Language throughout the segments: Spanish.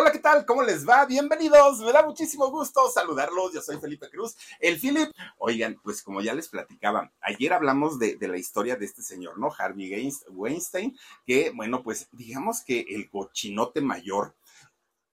Hola, ¿qué tal? ¿Cómo les va? Bienvenidos. Me da muchísimo gusto saludarlos. Yo soy Felipe Cruz, el Philip. Oigan, pues como ya les platicaba, ayer hablamos de, la historia de este señor, ¿no? Harvey Weinstein, que, bueno, pues digamos que el cochinote mayor,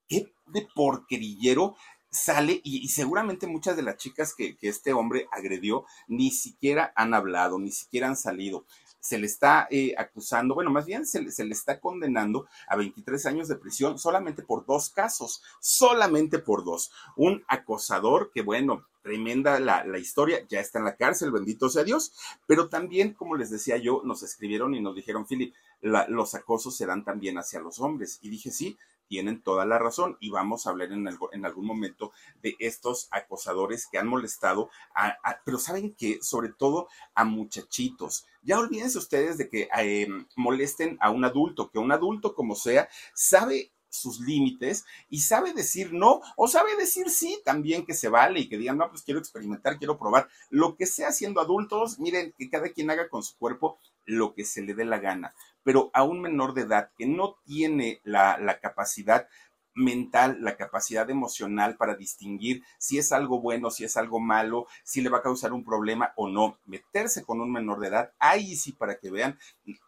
qué de porquerillero sale y, seguramente muchas de las chicas que, que, este hombre agredió ni siquiera han hablado, ni siquiera han salido se le está eh, acusando, bueno, más bien se le, está condenando a 23 años de prisión solamente por dos casos, solamente por dos. Un acosador que, bueno, tremenda la, la, historia, ya está en la cárcel, bendito sea Dios, pero también, como les decía yo, nos escribieron y nos dijeron, Philip, los acosos se dan también hacia los hombres. Y dije, sí, tienen toda la razón y vamos a hablar en, en algún momento de estos acosadores que han molestado, a, pero saben que sobre todo a muchachitos. Ya olvídense ustedes de que eh, molesten a un adulto, que un adulto como sea sabe sus límites y sabe decir no o sabe decir sí también que se vale y que digan, no, pues quiero experimentar, quiero probar. Lo que sea siendo adultos, miren, que cada quien haga con su cuerpo lo que se le dé la gana pero a un menor de edad que no tiene la, capacidad mental, la capacidad emocional para distinguir si es algo bueno, si es algo malo, si le va a causar un problema o no. Meterse con un menor de edad, ahí sí para que vean,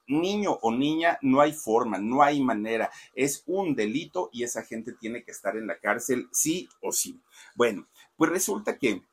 niño o niña, no hay forma, no hay manera, es un delito y esa gente tiene que estar en la cárcel sí o sí. Bueno, pues resulta que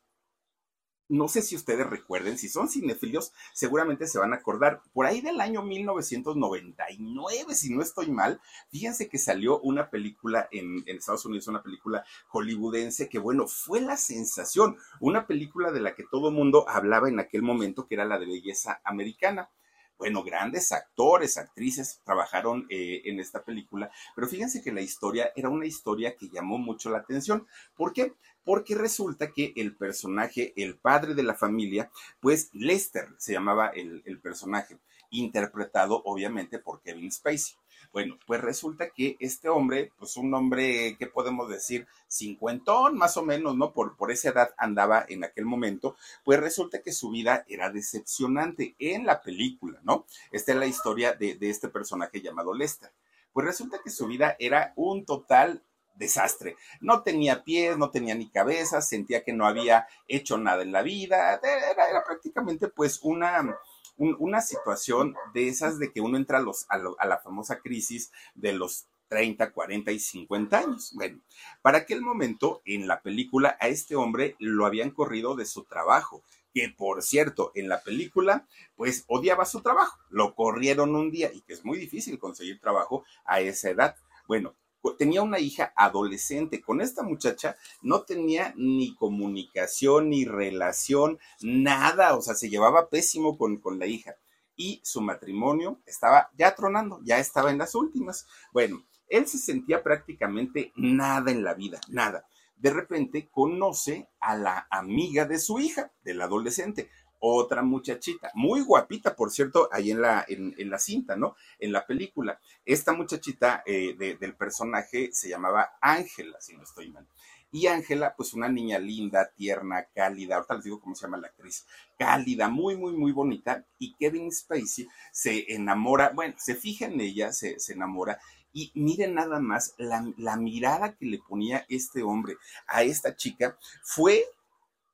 no sé si ustedes recuerden, si son cinefilios, seguramente se van a acordar. Por ahí del año 1999, si no estoy mal, fíjense que salió una película en, Estados Unidos, una película hollywoodense que, bueno, fue la sensación. Una película de la que todo mundo hablaba en aquel momento, que era la de belleza americana bueno, grandes actores, actrices trabajaron eh, en esta película, pero fíjense que la historia era una historia que llamó mucho la atención. ¿Por qué? Porque resulta que el personaje, el padre de la familia, pues Lester se llamaba el, personaje, interpretado obviamente por Kevin Spacey. Bueno, pues resulta que este hombre, pues un hombre, ¿qué podemos decir? Cincuentón, más o menos, ¿no? Por, por esa edad andaba en aquel momento, pues resulta que su vida era decepcionante en la película, ¿no? Esta es la historia de, de este personaje llamado Lester. Pues resulta que su vida era un total desastre. No tenía pies, no tenía ni cabeza, sentía que no había hecho nada en la vida, era, prácticamente pues una una situación de esas de que uno entra a, la famosa crisis de los 30, 40 y 50 años. Bueno, para aquel momento en la película a este hombre lo habían corrido de su trabajo, que por cierto, en la película pues odiaba su trabajo, lo corrieron un día y que es muy difícil conseguir trabajo a esa edad. Bueno, tenía una hija adolescente. Con esta muchacha no tenía ni comunicación, ni relación, nada. O sea, se llevaba pésimo con, con la hija. Y su matrimonio estaba ya tronando, ya estaba en las últimas. Bueno, él se sentía prácticamente nada en la vida, nada. De repente conoce a la amiga de su hija, del adolescente, otra muchachita, muy guapita, por cierto, ahí en la, en, la cinta, ¿no? En la película. Esta muchachita eh, del personaje se llamaba Ángela, si no estoy mal. Y Ángela, pues una niña linda, tierna, cálida, ahorita les digo cómo se llama la actriz, cálida, muy, muy, muy bonita. Y Kevin Spacey se enamora, bueno, se fija en ella, se, se enamora. Y miren nada más, la, la mirada que le ponía este hombre a esta chica fue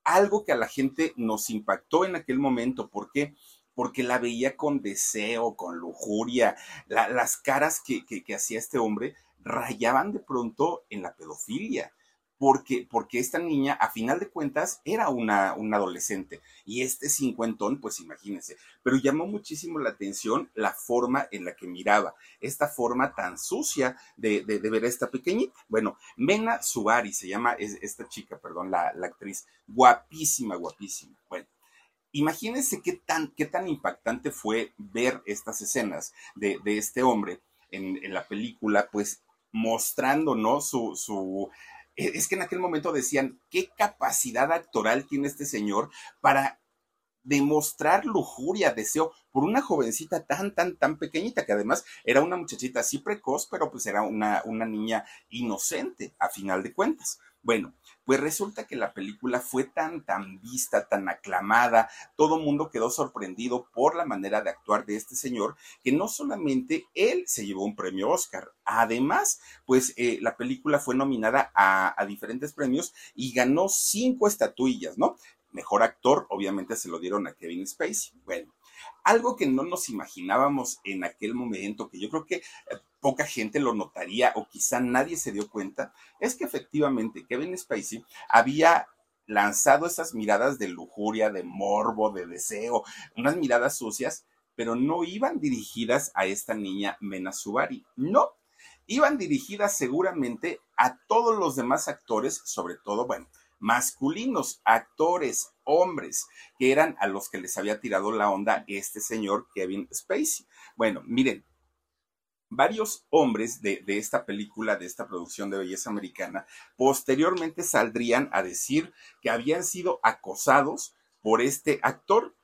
algo que a la gente nos impactó en aquel momento. ¿Por qué? Porque la veía con deseo, con lujuria, las caras que, que, hacía este hombre rayaban de pronto en la pedofilia porque, porque esta niña, a final de cuentas, era una, adolescente. Y este cincuentón, pues imagínense, pero llamó muchísimo la atención la forma en la que miraba, esta forma tan sucia de, ver a esta pequeñita. Bueno, Mena Subari se llama esta chica, perdón, la, actriz, guapísima, guapísima. Bueno. Imagínense qué tan, qué tan impactante fue ver estas escenas de, este hombre en, en, la película, pues mostrando, ¿no? Su, su es que en aquel momento decían, ¿qué capacidad actoral tiene este señor para demostrar lujuria, deseo por una jovencita tan, tan, tan pequeñita, que además era una muchachita así precoz, pero pues era una, una niña inocente, a final de cuentas. Bueno, pues resulta que la película fue tan, tan vista, tan aclamada, todo el mundo quedó sorprendido por la manera de actuar de este señor, que no solamente él se llevó un premio Oscar, además, pues eh, la película fue nominada a, a diferentes premios y ganó cinco estatuillas, ¿no? Mejor actor, obviamente se lo dieron a Kevin Spacey. Bueno, algo que no nos imaginábamos en aquel momento, que yo creo que eh, poca gente lo notaría o quizá nadie se dio cuenta, es que efectivamente Kevin Spacey había lanzado esas miradas de lujuria, de morbo, de deseo, unas miradas sucias, pero no iban dirigidas a esta niña Mena Subari, no, iban dirigidas seguramente a todos los demás actores, sobre todo, bueno, masculinos, actores, hombres, que eran a los que les había tirado la onda este señor Kevin Spacey. Bueno, miren, varios hombres de, esta película, de esta producción de belleza americana, posteriormente saldrían a decir que habían sido acosados por este actor,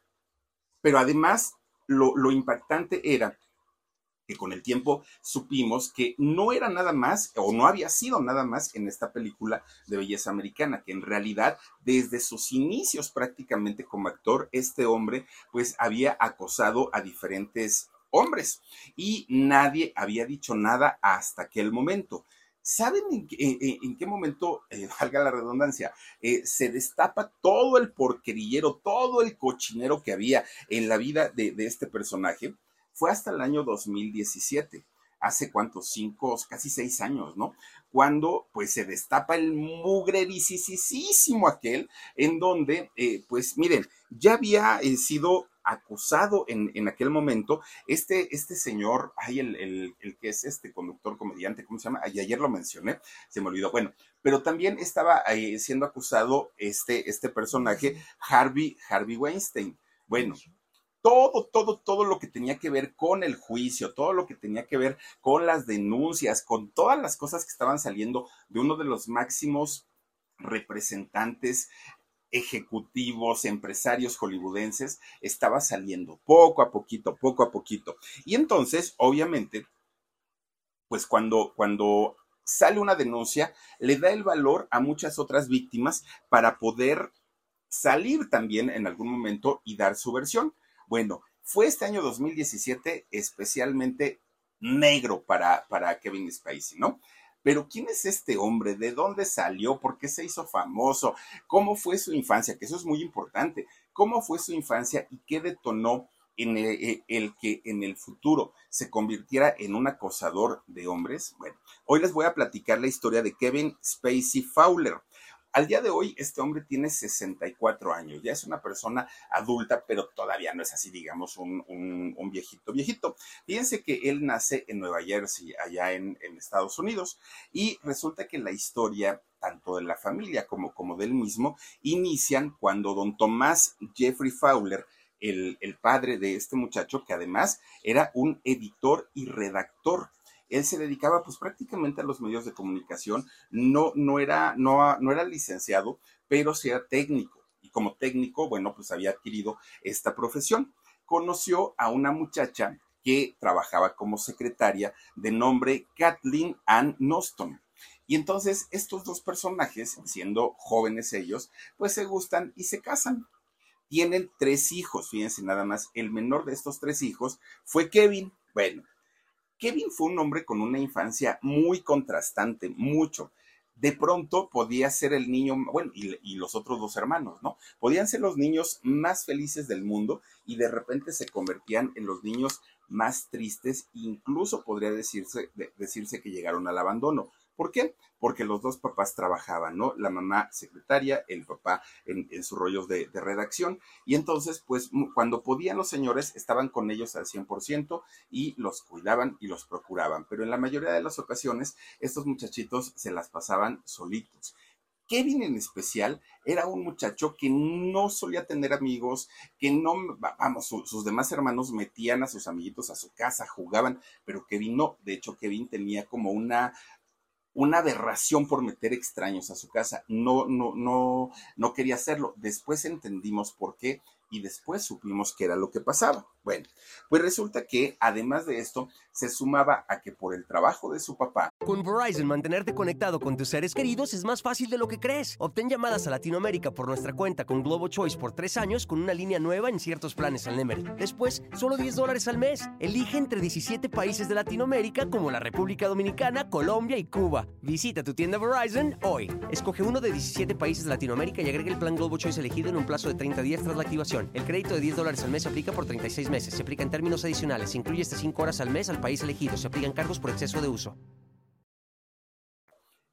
pero además lo, lo impactante era que con el tiempo supimos que no era nada más o no había sido nada más en esta película de belleza americana, que en realidad desde sus inicios prácticamente como actor, este hombre pues había acosado a diferentes hombres y nadie había dicho nada hasta aquel momento. ¿Saben en, qué momento, eh, valga la redundancia, eh, se destapa todo el porquerillero, todo el cochinero que había en la vida de este personaje? Fue hasta el año 2017, hace cuántos, cinco, casi seis años, ¿no? Cuando pues se destapa el mugrerisísimo aquel, en donde, eh, pues miren, ya había eh, sido acusado en, en, aquel momento este, este señor, ay, el, el, el, que es este conductor comediante, ¿cómo se llama? Ay, ayer lo mencioné, se me olvidó. Bueno, pero también estaba eh, siendo acusado este, este personaje, Harvey, Harvey Weinstein. Bueno, todo, todo, todo lo que tenía que ver con el juicio, todo lo que tenía que ver con las denuncias, con todas las cosas que estaban saliendo de uno de los máximos representantes ejecutivos, empresarios hollywoodenses, estaba saliendo poco a poquito, poco a poquito. Y entonces, obviamente, pues cuando, cuando sale una denuncia, le da el valor a muchas otras víctimas para poder salir también en algún momento y dar su versión. Bueno, fue este año 2017 especialmente negro para, para Kevin Spacey, ¿no? Pero ¿quién es este hombre? ¿De dónde salió? ¿Por qué se hizo famoso? ¿Cómo fue su infancia? Que eso es muy importante. ¿Cómo fue su infancia y qué detonó en el, eh, el, que en el futuro se convirtiera en un acosador de hombres? Bueno, hoy les voy a platicar la historia de Kevin Spacey Fowler. Al día de hoy, este hombre tiene 64 años, ya es una persona adulta, pero todavía no es así, digamos, un, viejito, viejito. Fíjense que él nace en Nueva Jersey, allá en, Estados Unidos, y resulta que la historia tanto de la familia como, del mismo, inician cuando don Tomás Jeffrey Fowler, el, padre de este muchacho, que además era un editor y redactor él se dedicaba pues prácticamente a los medios de comunicación, no, no, era, no, era licenciado, pero sí era técnico. Y como técnico, bueno, pues había adquirido esta profesión. Conoció a una muchacha que trabajaba como secretaria de nombre Kathleen Ann Noston. Y entonces estos dos personajes, siendo jóvenes ellos, pues se gustan y se casan. Tienen tres hijos, fíjense nada más, el menor de estos tres hijos fue Kevin. Bueno, Kevin fue un hombre con una infancia muy contrastante, mucho. De pronto podía ser el niño, bueno, y, los otros dos hermanos, ¿no? Podían ser los niños más felices del mundo y de repente se convertían en los niños más tristes, incluso podría decirse, decirse que llegaron al abandono. ¿Por qué? Porque los dos papás trabajaban, ¿no? La mamá secretaria, el papá en, sus rollos de, redacción. Y entonces, pues, cuando podían los señores, estaban con ellos al 100% y los cuidaban y los procuraban. Pero en la mayoría de las ocasiones, estos muchachitos se las pasaban solitos. Kevin en especial era un muchacho que no solía tener amigos, que no, vamos, sus demás hermanos metían a sus amiguitos a su casa, jugaban, pero Kevin no. De hecho, Kevin tenía como una una aberración por meter extraños a su casa. No, no, no, no quería hacerlo. Después entendimos por qué y después supimos qué era lo que pasaba. Bueno, pues resulta que además de esto, se sumaba a que por el trabajo de su papá. Con Verizon, mantenerte conectado con tus seres queridos es más fácil de lo que crees. Obtén llamadas a Latinoamérica por nuestra cuenta con Globo Choice por tres años con una línea nueva en ciertos planes al Nemery. Después, solo 10 dólares al mes. Elige entre 17 países de Latinoamérica como la República Dominicana, Colombia y Cuba. Visita tu tienda Verizon hoy. Escoge uno de 17 países de Latinoamérica y agrega el plan Globo Choice elegido en un plazo de 30 días tras la activación. El crédito de 10 dólares al mes se aplica por 36 meses se aplica en términos adicionales. Se incluye hasta 5 horas al mes al país elegido. Se aplican cargos por exceso de uso.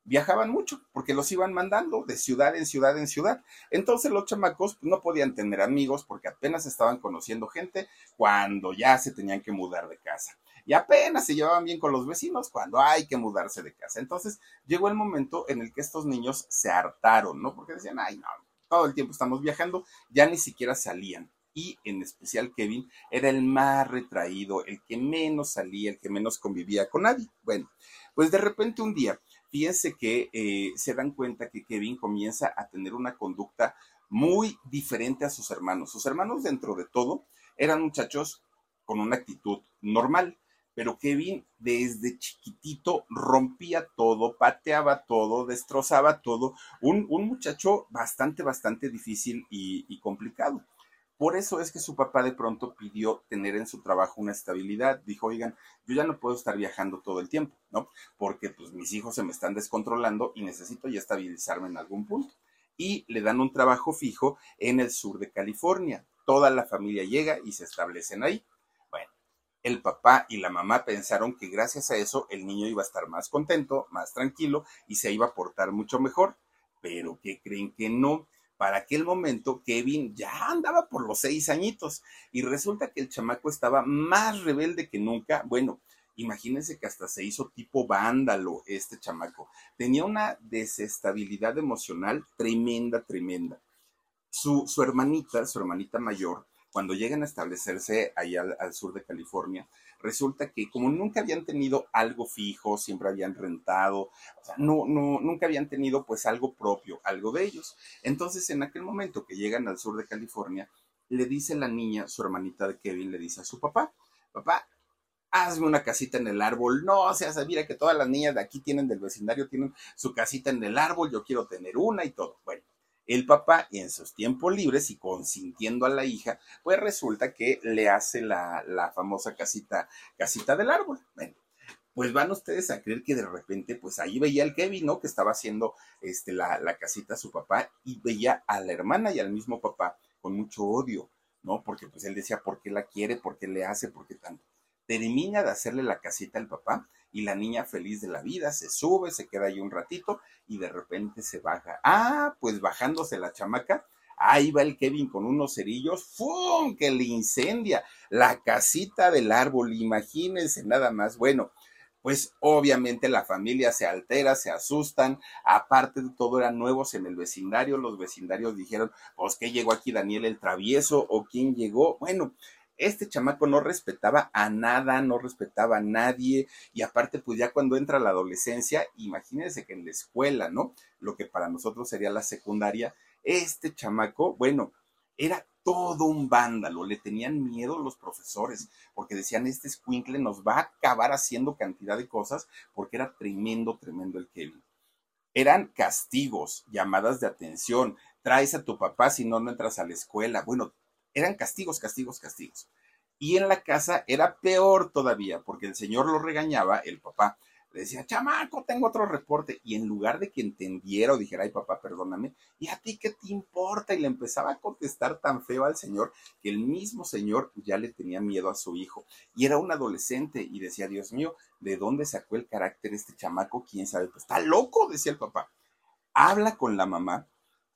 Viajaban mucho porque los iban mandando de ciudad en ciudad en ciudad. Entonces los chamacos no podían tener amigos porque apenas estaban conociendo gente cuando ya se tenían que mudar de casa. Y apenas se llevaban bien con los vecinos cuando hay que mudarse de casa. Entonces llegó el momento en el que estos niños se hartaron, ¿no? Porque decían, ay, no, todo el tiempo estamos viajando, ya ni siquiera salían y en especial Kevin era el más retraído, el que menos salía, el que menos convivía con nadie. Bueno, pues de repente un día, fíjense que eh, se dan cuenta que Kevin comienza a tener una conducta muy diferente a sus hermanos. Sus hermanos dentro de todo eran muchachos con una actitud normal, pero Kevin desde chiquitito rompía todo, pateaba todo, destrozaba todo. Un, muchacho bastante, bastante difícil y complicado. Por eso es que su papá de pronto pidió tener en su trabajo una estabilidad. Dijo, oigan, yo ya no puedo estar viajando todo el tiempo, ¿no? Porque pues mis hijos se me están descontrolando y necesito ya estabilizarme en algún punto. Y le dan un trabajo fijo en el sur de California. Toda la familia llega y se establecen ahí. El papá y la mamá pensaron que gracias a eso el niño iba a estar más contento, más tranquilo y se iba a portar mucho mejor. Pero ¿qué creen que no? para aquel momento Kevin ya andaba por los seis añitos y resulta que el chamaco estaba más rebelde que nunca. Bueno, imagínense que hasta se hizo tipo vándalo este chamaco. Tenía una desestabilidad emocional tremenda, tremenda. Su hermanita, su hermanita mayor, cuando llegan a establecerse allá al, sur de California, resulta que como nunca habían tenido algo fijo, siempre habían rentado, no, no, nunca habían tenido pues algo propio, algo de ellos. Entonces, en aquel momento que llegan al sur de California, le dice la niña, su hermanita de Kevin, le dice a su papá, papá, hazme una casita en el árbol. No, o sea, mira que todas las niñas de aquí tienen del vecindario, tienen su casita en el árbol, yo quiero tener una y todo. Bueno, el papá, en sus tiempos libres y consintiendo a la hija, pues resulta que le hace la, famosa casita, casita del árbol. Bueno, pues van ustedes a creer que de repente, pues ahí veía al Kevin, ¿no? Que estaba haciendo este, la, la casita a su papá y veía a la hermana y al mismo papá con mucho odio, ¿no? Porque pues él decía, ¿por qué la quiere? ¿Por qué le hace? ¿Por qué tanto? Termina de hacerle la casita al papá y la niña feliz de la vida se sube, se queda ahí un ratito y de repente se baja. Ah, pues bajándose la chamaca, ahí va el Kevin con unos cerillos, ¡fum! que le incendia la casita del árbol, imagínense nada más. Bueno, pues obviamente la familia se altera, se asustan, aparte de todo eran nuevos en el vecindario, los vecindarios dijeron, pues que llegó aquí Daniel el travieso o quién llegó, bueno, este chamaco no respetaba a nada, no respetaba a nadie, y aparte, pues ya cuando entra la adolescencia, imagínense que en la escuela, ¿no? Lo que para nosotros sería la secundaria, este chamaco, bueno, era todo un vándalo, le tenían miedo los profesores, porque decían, este squinkle nos va a acabar haciendo cantidad de cosas, porque era tremendo, tremendo el Kevin. Eran castigos, llamadas de atención, traes a tu papá si no, no entras a la escuela. Bueno, eran castigos, castigos, castigos. Y en la casa era peor todavía, porque el señor lo regañaba, el papá, le decía, chamaco, tengo otro reporte. Y en lugar de que entendiera o dijera, ay papá, perdóname, ¿y a ti qué te importa? Y le empezaba a contestar tan feo al señor que el mismo señor ya le tenía miedo a su hijo. Y era un adolescente y decía, Dios mío, ¿de dónde sacó el carácter este chamaco? ¿Quién sabe? Pues está loco, decía el papá. Habla con la mamá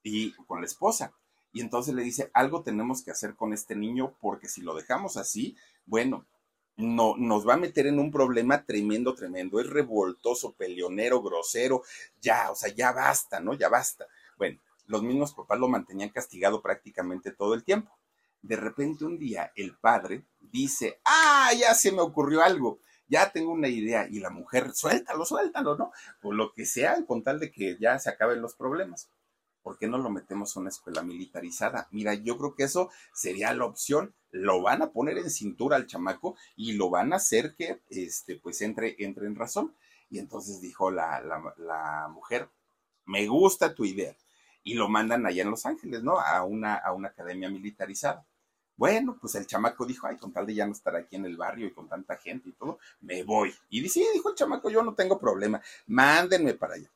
y con la esposa. Y entonces le dice, algo tenemos que hacer con este niño porque si lo dejamos así, bueno, no, nos va a meter en un problema tremendo, tremendo. Es revoltoso, peleonero, grosero. Ya, o sea, ya basta, ¿no? Ya basta. Bueno, los mismos papás lo mantenían castigado prácticamente todo el tiempo. De repente un día el padre dice, ah, ya se me ocurrió algo, ya tengo una idea. Y la mujer, suéltalo, suéltalo, ¿no? Por lo que sea, con tal de que ya se acaben los problemas. ¿Por qué no lo metemos a una escuela militarizada? Mira, yo creo que eso sería la opción. Lo van a poner en cintura al chamaco y lo van a hacer que, este, pues entre, entre en razón. Y entonces dijo la, la, mujer, me gusta tu idea. Y lo mandan allá en Los Ángeles, ¿no? A una, a una academia militarizada. Bueno, pues el chamaco dijo, ay, con tal de ya no estar aquí en el barrio y con tanta gente y todo, me voy. Y dice, sí, dijo el chamaco, yo no tengo problema, mándenme para allá.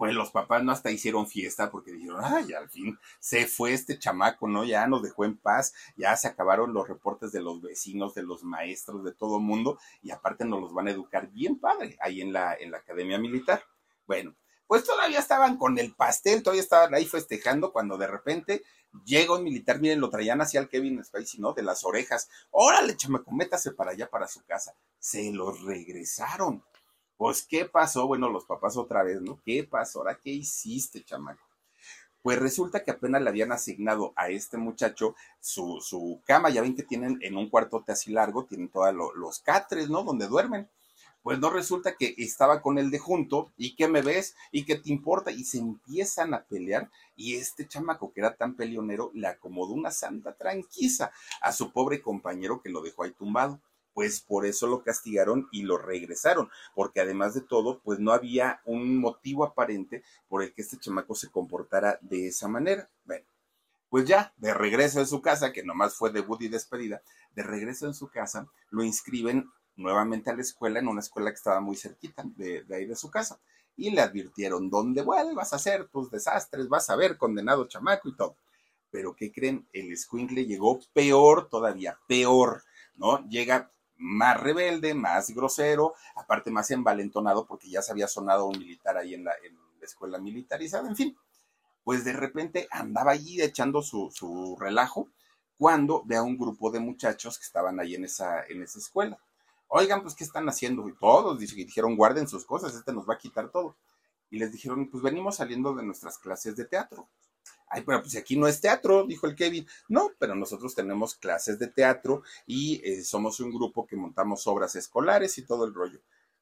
Pues los papás no hasta hicieron fiesta porque dijeron, ay, al fin se fue este chamaco, ¿no? Ya nos dejó en paz, ya se acabaron los reportes de los vecinos, de los maestros, de todo mundo, y aparte nos los van a educar bien padre ahí en la, en la academia militar. Bueno, pues todavía estaban con el pastel, todavía estaban ahí festejando cuando de repente llega un militar, miren, lo traían hacia el Kevin Spacey, ¿no? De las orejas. Órale, chamaco, métase para allá, para su casa. Se los regresaron. Pues, ¿qué pasó? Bueno, los papás otra vez, ¿no? ¿Qué pasó? ¿Ahora qué hiciste, chamaco? Pues resulta que apenas le habían asignado a este muchacho su, su cama. Ya ven que tienen en un cuartote así largo, tienen todos los catres, ¿no? Donde duermen. Pues no resulta que estaba con él de junto y que me ves y que te importa y se empiezan a pelear y este chamaco que era tan peleonero le acomodó una santa tranquila a su pobre compañero que lo dejó ahí tumbado pues por eso lo castigaron y lo regresaron, porque además de todo, pues no había un motivo aparente por el que este chamaco se comportara de esa manera. Bueno, pues ya, de regreso en su casa, que nomás fue debut y despedida, de regreso en su casa, lo inscriben nuevamente a la escuela, en una escuela que estaba muy cerquita de, ahí de su casa, y le advirtieron, donde vuelvas a hacer tus desastres, vas a ver condenado chamaco y todo. Pero ¿qué creen? El le llegó peor todavía, peor, ¿no? Llega más rebelde, más grosero, aparte más envalentonado porque ya se había sonado un militar ahí en la, escuela militarizada, en fin. Pues de repente andaba allí echando su, su, relajo cuando ve a un grupo de muchachos que estaban ahí en esa, en esa escuela. Oigan, pues, ¿qué están haciendo? Y todos dijeron, guarden sus cosas, este nos va a quitar todo. Y les dijeron, pues venimos saliendo de nuestras clases de teatro. Ay, pero pues aquí no es teatro, dijo el Kevin. No, pero nosotros tenemos clases de teatro y eh, somos un grupo que montamos obras escolares y todo el rollo.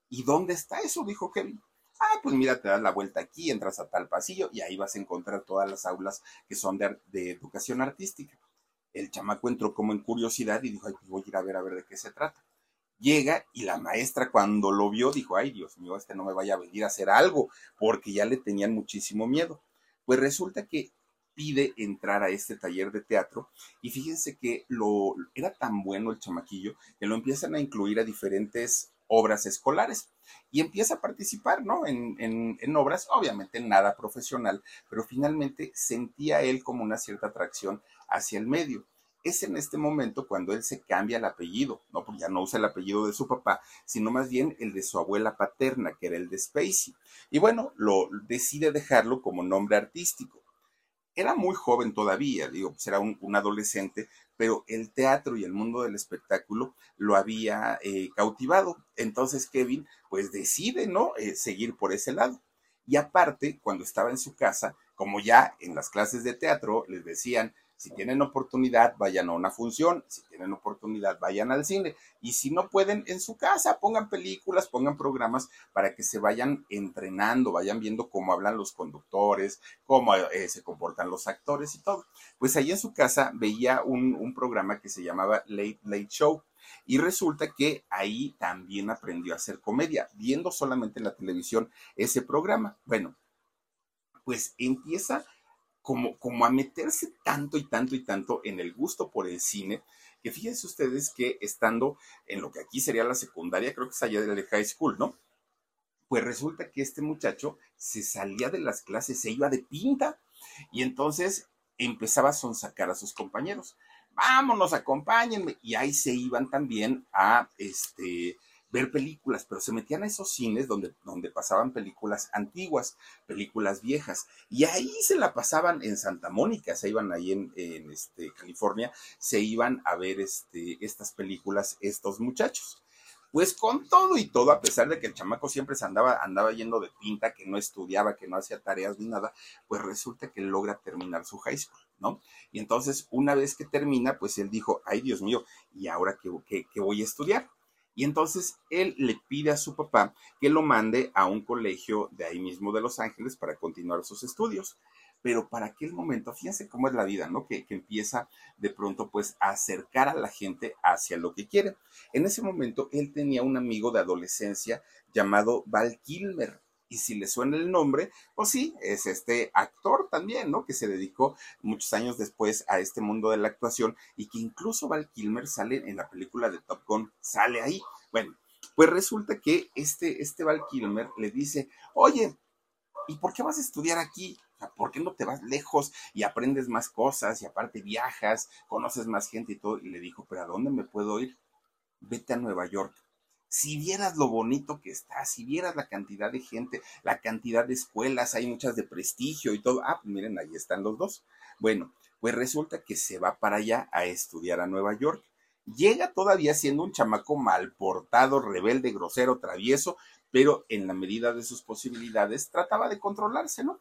¿Y dónde está eso? dijo Kevin. Ah, pues mira, te das la vuelta aquí, entras a tal pasillo y ahí vas a encontrar todas las aulas que son de, de educación artística. El chamaco entró como en curiosidad y dijo, ay, pues voy a ir a ver a ver de qué se trata. Llega y la maestra cuando lo vio dijo, ay, Dios mío, este no me vaya a venir a hacer algo, porque ya le tenían muchísimo miedo. Pues resulta que pide entrar a este taller de teatro y fíjense que lo era tan bueno el chamaquillo que lo empiezan a incluir a diferentes obras escolares y empieza a participar, ¿no? En, en, obras, obviamente nada profesional, pero finalmente sentía él como una cierta atracción hacia el medio. Es en este momento cuando él se cambia el apellido, ¿no? Porque ya no usa el apellido de su papá, sino más bien el de su abuela paterna, que era el de Spacey. Y bueno, lo decide dejarlo como nombre artístico era muy joven todavía, digo, pues era un, adolescente, pero el teatro y el mundo del espectáculo lo había eh, cautivado. Entonces Kevin, pues decide, ¿no? Eh, seguir por ese lado. Y aparte, cuando estaba en su casa, como ya en las clases de teatro les decían, si tienen oportunidad, vayan a una función. Si tienen oportunidad, vayan al cine. Y si no pueden, en su casa, pongan películas, pongan programas para que se vayan entrenando, vayan viendo cómo hablan los conductores, cómo eh, se comportan los actores y todo. Pues ahí en su casa veía un, un programa que se llamaba Late Late Show. Y resulta que ahí también aprendió a hacer comedia, viendo solamente en la televisión ese programa. Bueno, pues empieza como, a meterse tanto y tanto y tanto en el gusto por el cine, que fíjense ustedes que estando en lo que aquí sería la secundaria, creo que es allá de high school, ¿no? Pues resulta que este muchacho se salía de las clases, se iba de pinta y entonces empezaba a sonsacar a sus compañeros. Vámonos, acompáñenme. Y ahí se iban también a este, ver películas, pero se metían a esos cines donde, donde pasaban películas antiguas, películas viejas. Y ahí se la pasaban en Santa Mónica, se iban ahí en, este, California, se iban a ver este, estas películas estos muchachos. Pues con todo y todo, a pesar de que el chamaco siempre se andaba, andaba yendo de pinta, que no estudiaba, que no hacía tareas ni nada, pues resulta que logra terminar su high school, ¿no? Y entonces, una vez que termina, pues él dijo, ay Dios mío, ¿y ahora qué, qué voy a estudiar? Y entonces él le pide a su papá que lo mande a un colegio de ahí mismo de Los Ángeles para continuar sus estudios pero para aquel momento, fíjense cómo es la vida, ¿no? Que, empieza de pronto pues a acercar a la gente hacia lo que quiere. En ese momento él tenía un amigo de adolescencia llamado Val Kilmer. Y si le suena el nombre, pues sí, es este actor también, ¿no? Que se dedicó muchos años después a este mundo de la actuación y que incluso Val Kilmer sale en la película de Top Gun, sale ahí. Bueno, pues resulta que este, este Val Kilmer le dice, oye, ¿y por qué vas a estudiar aquí? ¿por qué no te vas lejos y aprendes más cosas y aparte viajas, conoces más gente y todo? Y le dijo, pero ¿a dónde me puedo ir? Vete a Nueva York. Si vieras lo bonito que está, si vieras la cantidad de gente, la cantidad de escuelas, hay muchas de prestigio y todo. Ah, pues miren, ahí están los dos. Bueno, pues resulta que se va para allá a estudiar a Nueva York. Llega todavía siendo un chamaco mal portado, rebelde, grosero, travieso, pero en la medida de sus posibilidades trataba de controlarse, ¿no?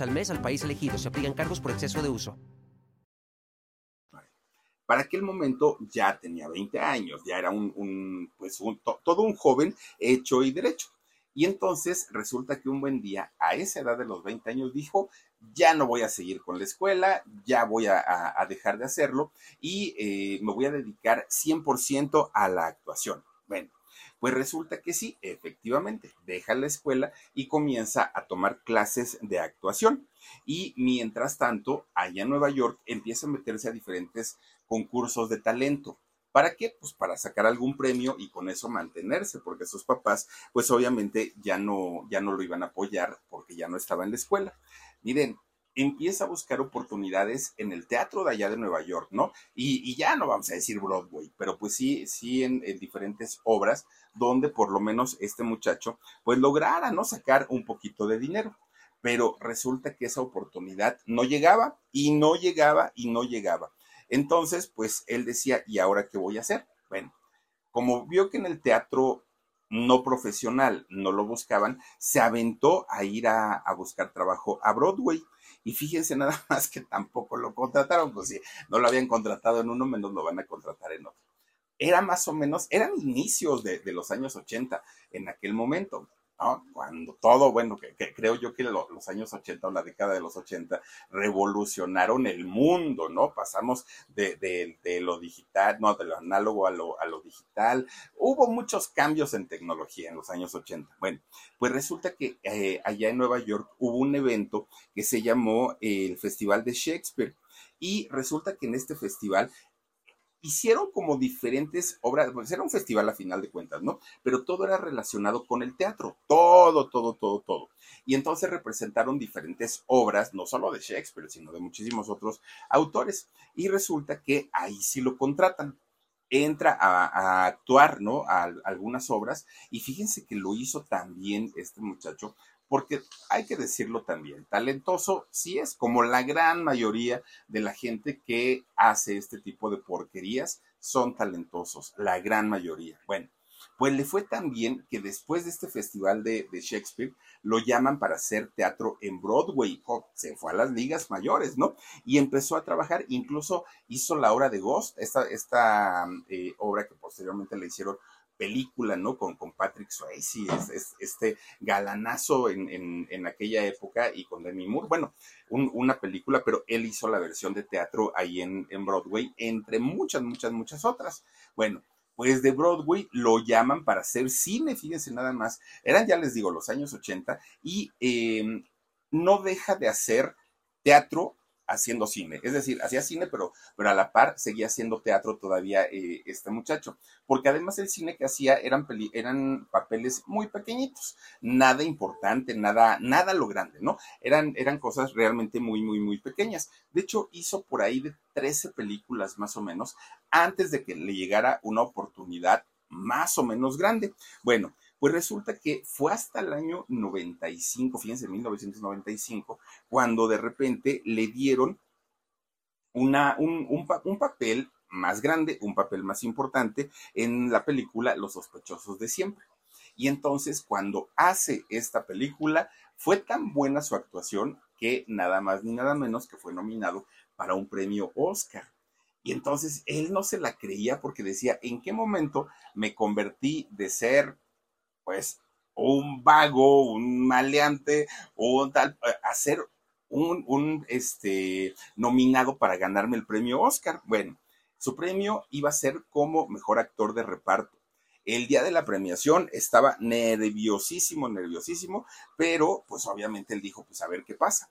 al mes al país elegido. Se aplican cargos por exceso de uso. Para aquel momento ya tenía 20 años, ya era un, pues todo un joven hecho y derecho. Y entonces resulta que un buen día, a esa edad de los 20 años, dijo, ya no voy a seguir con la escuela, ya voy a, dejar de hacerlo y eh, me voy a dedicar 100% a la actuación. Bueno, pues resulta que sí, efectivamente, deja la escuela y comienza a tomar clases de actuación. Y mientras tanto, allá en Nueva York empieza a meterse a diferentes concursos de talento. ¿Para qué? Pues para sacar algún premio y con eso mantenerse, porque sus papás, pues obviamente ya no, ya no lo iban a apoyar porque ya no estaba en la escuela. Miren, empieza a buscar oportunidades en el teatro de allá de Nueva York, ¿no? Y, ya no vamos a decir Broadway, pero pues sí, sí en, diferentes obras donde por lo menos este muchacho pues lograra, ¿no? Sacar un poquito de dinero. Pero resulta que esa oportunidad no llegaba y no llegaba y no llegaba. Entonces, pues él decía, ¿y ahora qué voy a hacer? Bueno, como vio que en el teatro no profesional no lo buscaban, se aventó a ir a, a buscar trabajo a Broadway y fíjense nada más que tampoco lo contrataron, pues si no lo habían contratado en uno, menos lo van a contratar en otro. Era más o menos, eran inicios de, de los años 80 en aquel momento. Cuando todo, bueno, que, creo yo que los años 80 o la década de los 80 revolucionaron el mundo, ¿no? Pasamos de, lo digital, no, de lo análogo a lo, digital. Hubo muchos cambios en tecnología en los años 80. Bueno, pues resulta que eh, allá en Nueva York hubo un evento que se llamó el Festival de Shakespeare. Y resulta que en este festival hicieron como diferentes obras, pues era un festival a final de cuentas, ¿no? Pero todo era relacionado con el teatro, todo, todo, todo, todo. Y entonces representaron diferentes obras, no solo de Shakespeare, sino de muchísimos otros autores. Y resulta que ahí sí lo contratan. Entra a, actuar, ¿no? A, algunas obras. Y fíjense que lo hizo también este muchacho, porque hay que decirlo también, talentoso sí es, como la gran mayoría de la gente que hace este tipo de porquerías son talentosos, la gran mayoría. Bueno, pues le fue tan bien que después de este festival de, Shakespeare lo llaman para hacer teatro en Broadway. se fue a las ligas mayores, ¿no? Y empezó a trabajar, incluso hizo la obra de Ghost, esta, esta eh, obra que posteriormente le hicieron película, ¿no? Con, con Patrick Swayze, es, este galanazo en, en, aquella época y con Demi Moore. Bueno, una película, pero él hizo la versión de teatro ahí en, en Broadway, entre muchas, muchas, muchas otras. Bueno, pues de Broadway lo llaman para hacer cine, fíjense nada más. Eran, ya les digo, los años 80 y em, no deja de hacer teatro haciendo cine. Es decir, hacía cine, pero, pero a la par seguía haciendo teatro todavía eh, este muchacho. Porque además el cine que hacía eran, eran papeles muy pequeñitos, nada importante, nada, nada lo grande, ¿no? Eran, eran cosas realmente muy, muy, muy pequeñas. De hecho, hizo por ahí de 13 películas más o menos antes de que le llegara una oportunidad más o menos grande. Bueno, pues resulta que fue hasta el año 95, fíjense, 1995, cuando de repente le dieron una, un, un, papel más grande, un papel más importante en la película Los sospechosos de siempre. Y entonces cuando hace esta película, fue tan buena su actuación que nada más ni nada menos que fue nominado para un premio Oscar. Y entonces él no se la creía porque decía, ¿en qué momento me convertí de ser pues un vago, un maleante, o tal, hacer eh, un, un este, nominado para ganarme el premio Oscar. Bueno, su premio iba a ser como mejor actor de reparto. El día de la premiación estaba nerviosísimo, nerviosísimo, pero pues obviamente él dijo, pues a ver qué pasa.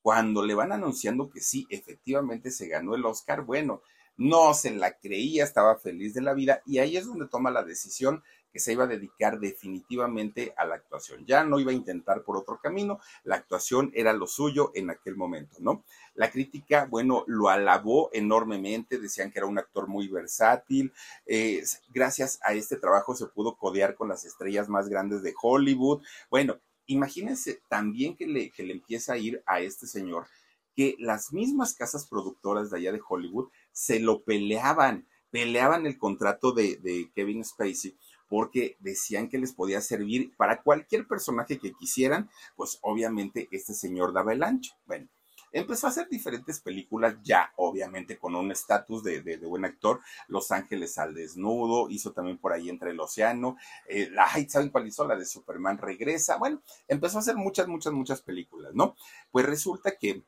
Cuando le van anunciando que sí, efectivamente se ganó el Oscar, bueno, no se la creía, estaba feliz de la vida y ahí es donde toma la decisión que se iba a dedicar definitivamente a la actuación. Ya no iba a intentar por otro camino, la actuación era lo suyo en aquel momento, ¿no? La crítica, bueno, lo alabó enormemente, decían que era un actor muy versátil. Eh, gracias a este trabajo se pudo codear con las estrellas más grandes de Hollywood. Bueno, imagínense también que le, que le empieza a ir a este señor que las mismas casas productoras de allá de Hollywood se lo peleaban, peleaban el contrato de, de Kevin Spacey porque decían que les podía servir para cualquier personaje que quisieran, pues obviamente este señor daba el ancho. Bueno, empezó a hacer diferentes películas ya, obviamente, con un estatus de, de, buen actor. Los Ángeles al Desnudo, hizo también por ahí Entre el Océano. Eh, la, ¿Saben cuál hizo? La de Superman Regresa. Bueno, empezó a hacer muchas, muchas, muchas películas, ¿no? Pues resulta que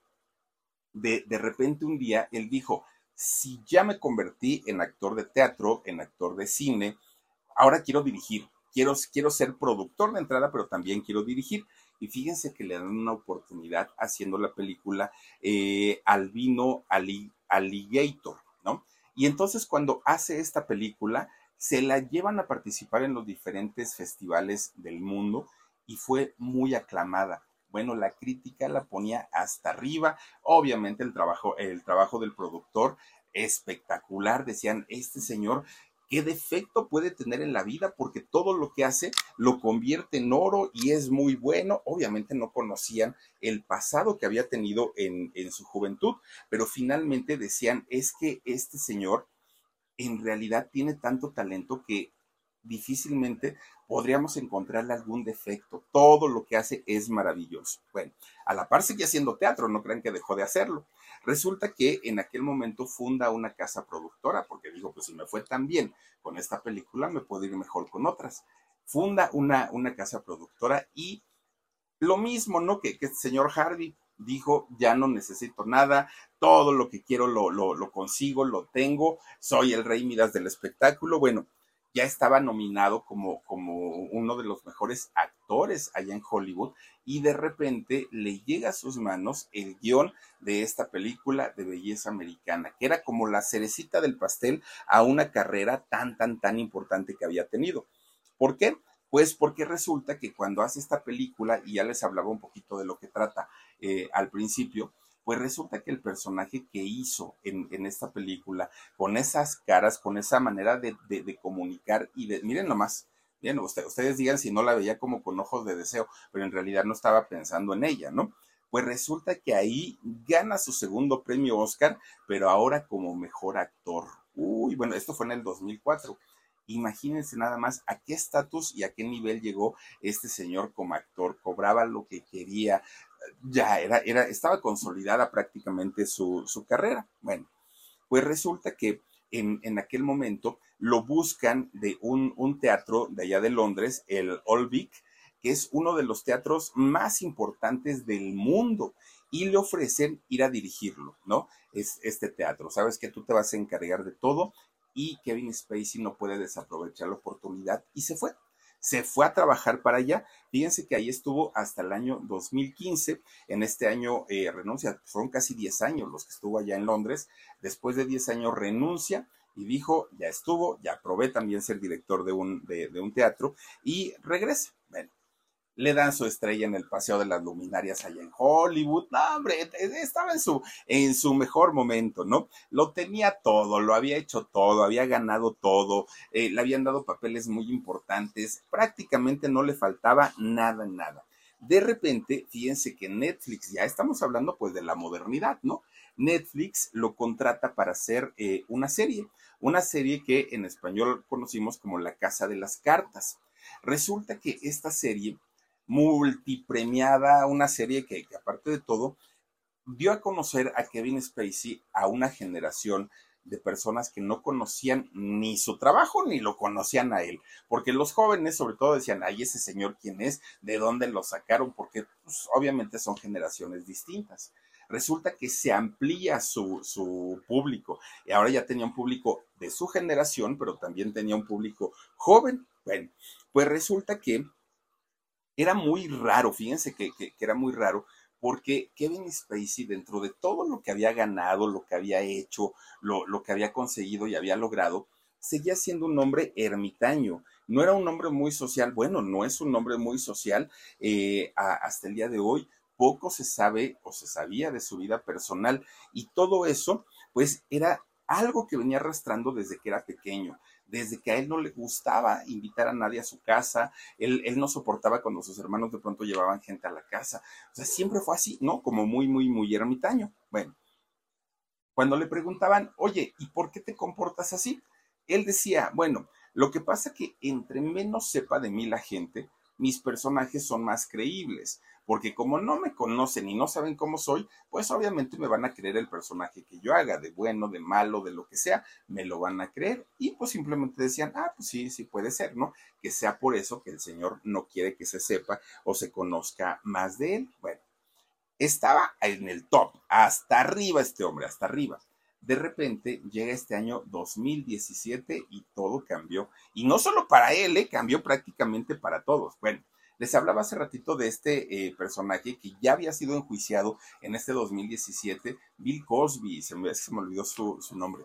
de, de repente un día él dijo, si ya me convertí en actor de teatro, en actor de cine, ahora quiero dirigir, quiero, quiero ser productor de entrada, pero también quiero dirigir. Y fíjense que le dan una oportunidad haciendo la película eh, Albino Alligator, ¿no? Y entonces cuando hace esta película, se la llevan a participar en los diferentes festivales del mundo y fue muy aclamada. Bueno, la crítica la ponía hasta arriba. Obviamente el trabajo, el trabajo del productor espectacular. Decían, este señor qué defecto puede tener en la vida porque todo lo que hace lo convierte en oro y es muy bueno. Obviamente no conocían el pasado que había tenido en, en su juventud, pero finalmente decían, es que este señor en realidad tiene tanto talento que difícilmente podríamos encontrarle algún defecto. Todo lo que hace es maravilloso. Bueno, a la par sigue haciendo teatro, no crean que dejó de hacerlo. Resulta que en aquel momento funda una casa productora, porque digo, pues si me fue tan bien con esta película, me puedo ir mejor con otras. Funda una, una casa productora y lo mismo, ¿no? Que, que el señor Harvey dijo, ya no necesito nada, todo lo que quiero lo, lo, consigo, lo tengo, soy el rey Midas del espectáculo. Bueno, ya estaba nominado como, como uno de los mejores actores allá en Hollywood y de repente le llega a sus manos el guion de esta película de belleza americana, que era como la cerecita del pastel a una carrera tan, tan, tan importante que había tenido. ¿Por qué? Pues porque resulta que cuando hace esta película, y ya les hablaba un poquito de lo que trata eh, al principio, pues resulta que el personaje que hizo en, esta película, con esas caras, con esa manera de, comunicar y de, miren nomás, bien, ustedes digan si no la veía como con ojos de deseo, pero en realidad no estaba pensando en ella, ¿no? Pues resulta que ahí gana su segundo premio Oscar, pero ahora como mejor actor. Uy, bueno, esto fue en el 2004. Imagínense nada más a qué estatus y a qué nivel llegó este señor como actor. Cobraba lo que quería, ya era, era, estaba consolidada prácticamente su, su carrera. Bueno, pues resulta que en, en aquel momento lo buscan de un, un, teatro de allá de Londres, el Old Vic, que es uno de los teatros más importantes del mundo, y le ofrecen ir a dirigirlo, ¿no? Es este teatro. Sabes que tú te vas a encargar de todo y Kevin Spacey no puede desaprovechar la oportunidad y se fue se fue a trabajar para allá. Fíjense que ahí estuvo hasta el año 2015. En este año eh, renuncia, fueron casi 10 años los que estuvo allá en Londres. Después de 10 años renuncia y dijo, ya estuvo, ya probé también ser director de un, de, de un teatro y regresa. Le dan su estrella en el Paseo de las Luminarias allá en Hollywood. No, hombre, estaba en su, en su mejor momento, ¿no? Lo tenía todo, lo había hecho todo, había ganado todo, eh, le habían dado papeles muy importantes, prácticamente no le faltaba nada, nada. De repente, fíjense que Netflix, ya estamos hablando pues de la modernidad, ¿no? Netflix lo contrata para hacer eh, una serie, una serie que en español conocimos como La Casa de las Cartas. Resulta que esta serie multipremiada, una serie que, aparte de todo, dio a conocer a Kevin Spacey a una generación de personas que no conocían ni su trabajo ni lo conocían a él, porque los jóvenes sobre todo decían, ay, ese señor quién es, de dónde lo sacaron, porque pues, obviamente son generaciones distintas. Resulta que se amplía su, su público y ahora ya tenía un público de su generación, pero también tenía un público joven. Bueno, pues resulta que era muy raro, fíjense que, era muy raro, porque Kevin Spacey, dentro de todo lo que había ganado, lo que había hecho, lo, lo, que había conseguido y había logrado, seguía siendo un hombre ermitaño. No era un hombre muy social, bueno, no es un hombre muy social eh, hasta el día de hoy. Poco se sabe o se sabía de su vida personal y todo eso, pues era algo que venía arrastrando desde que era pequeño desde que a él no le gustaba invitar a nadie a su casa, él, él, no soportaba cuando sus hermanos de pronto llevaban gente a la casa. O sea, siempre fue así, ¿no? Como muy, muy, muy ermitaño. Bueno, cuando le preguntaban, oye, ¿y por qué te comportas así? Él decía, bueno, lo que pasa que entre menos sepa de mí la gente, mis personajes son más creíbles porque como no me conocen y no saben cómo soy, pues obviamente me van a creer el personaje que yo haga, de bueno, de malo, de lo que sea, me lo van a creer y pues simplemente decían, ah, pues sí, sí puede ser, ¿no? Que sea por eso que el Señor no quiere que se sepa o se conozca más de él. Bueno, estaba en el top, hasta arriba este hombre, hasta arriba. De repente llega este año 2017 y todo cambió. Y no solo para él, ¿eh? cambió prácticamente para todos. Bueno, les hablaba hace ratito de este eh, personaje que ya había sido enjuiciado en este 2017, Bill Cosby, se me, se me olvidó su, su nombre.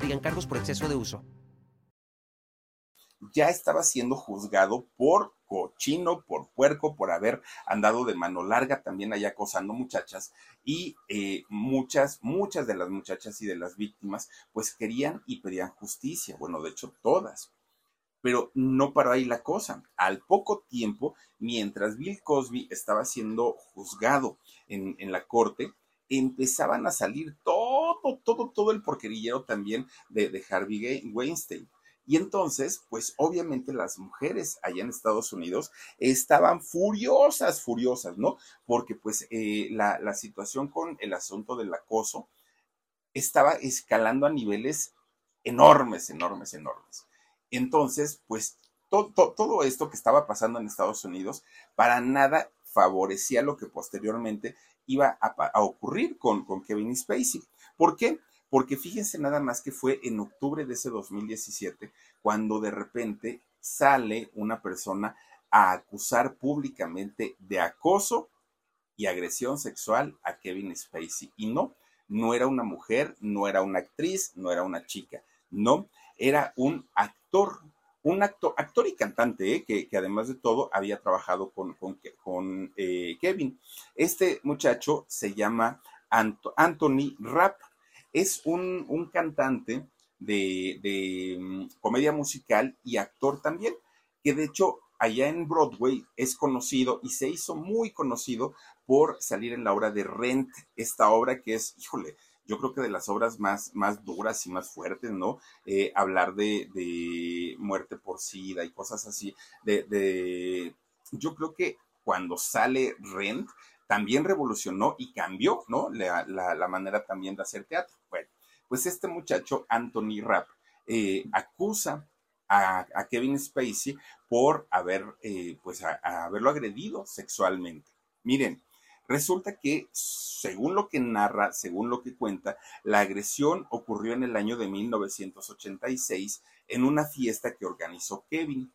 aplican cargos por exceso de uso. Ya estaba siendo juzgado por cochino, por puerco, por haber andado de mano larga también allá acosando muchachas y eh, muchas, muchas de las muchachas y de las víctimas pues querían y pedían justicia, bueno, de hecho todas. Pero no paró ahí la cosa. Al poco tiempo, mientras Bill Cosby estaba siendo juzgado en, en la corte, empezaban a salir todo, todo, todo el porquerillero también de, Harvey Weinstein. Y entonces, pues obviamente las mujeres allá en Estados Unidos estaban furiosas, furiosas, ¿no? Porque pues eh, la, la, situación con el asunto del acoso estaba escalando a niveles enormes, enormes, enormes. Entonces, pues todo esto que estaba pasando en Estados Unidos para nada favorecía lo que posteriormente iba a, ocurrir con, con Kevin Spacey. ¿Por qué? Porque fíjense nada más que fue en octubre de ese 2017 cuando de repente sale una persona a acusar públicamente de acoso y agresión sexual a Kevin Spacey. Y no, no era una mujer, no era una actriz, no era una chica, no, era un actor un actor, y cantante, ¿eh? que, además de todo había trabajado con, con, eh, Kevin. Este muchacho se llama Anthony Rapp. Es un, cantante de, mm, comedia musical y actor también, que de hecho allá en Broadway es conocido y se hizo muy conocido por salir en la obra de Rent, esta obra que es, híjole, yo creo que de las obras más, más duras y más fuertes, ¿no? Eh, hablar de, de, muerte por sida y cosas así, de, yo creo que cuando sale Rent, también revolucionó y cambió, ¿no? La, la, manera también de hacer teatro. Bueno, pues este muchacho, Anthony Rapp, eh, acusa a, Kevin Spacey por haber, eh, pues, haberlo agredido sexualmente. Miren, resulta que, según lo que narra, según lo que cuenta, la agresión ocurrió en el año de 1986 en una fiesta que organizó Kevin.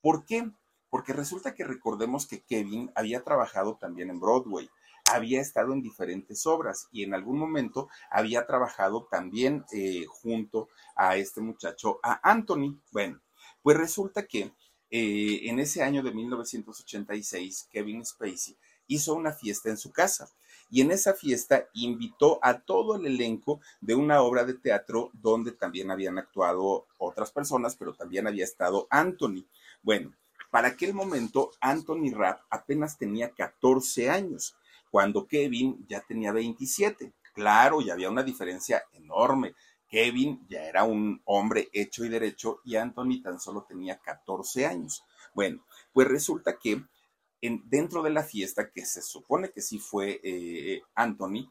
¿Por qué? Porque resulta que recordemos que Kevin había trabajado también en Broadway, había estado en diferentes obras y en algún momento había trabajado también eh, junto a este muchacho, a Anthony. Bueno, pues resulta que eh, en ese año de 1986, Kevin Spacey hizo una fiesta en su casa y en esa fiesta invitó a todo el elenco de una obra de teatro donde también habían actuado otras personas, pero también había estado Anthony. Bueno, para aquel momento, Anthony Rapp apenas tenía 14 años, cuando Kevin ya tenía 27. Claro, ya había una diferencia enorme. Kevin ya era un hombre hecho y derecho y Anthony tan solo tenía 14 años. Bueno, pues resulta que en, dentro de la fiesta, que se supone que sí fue eh, Anthony,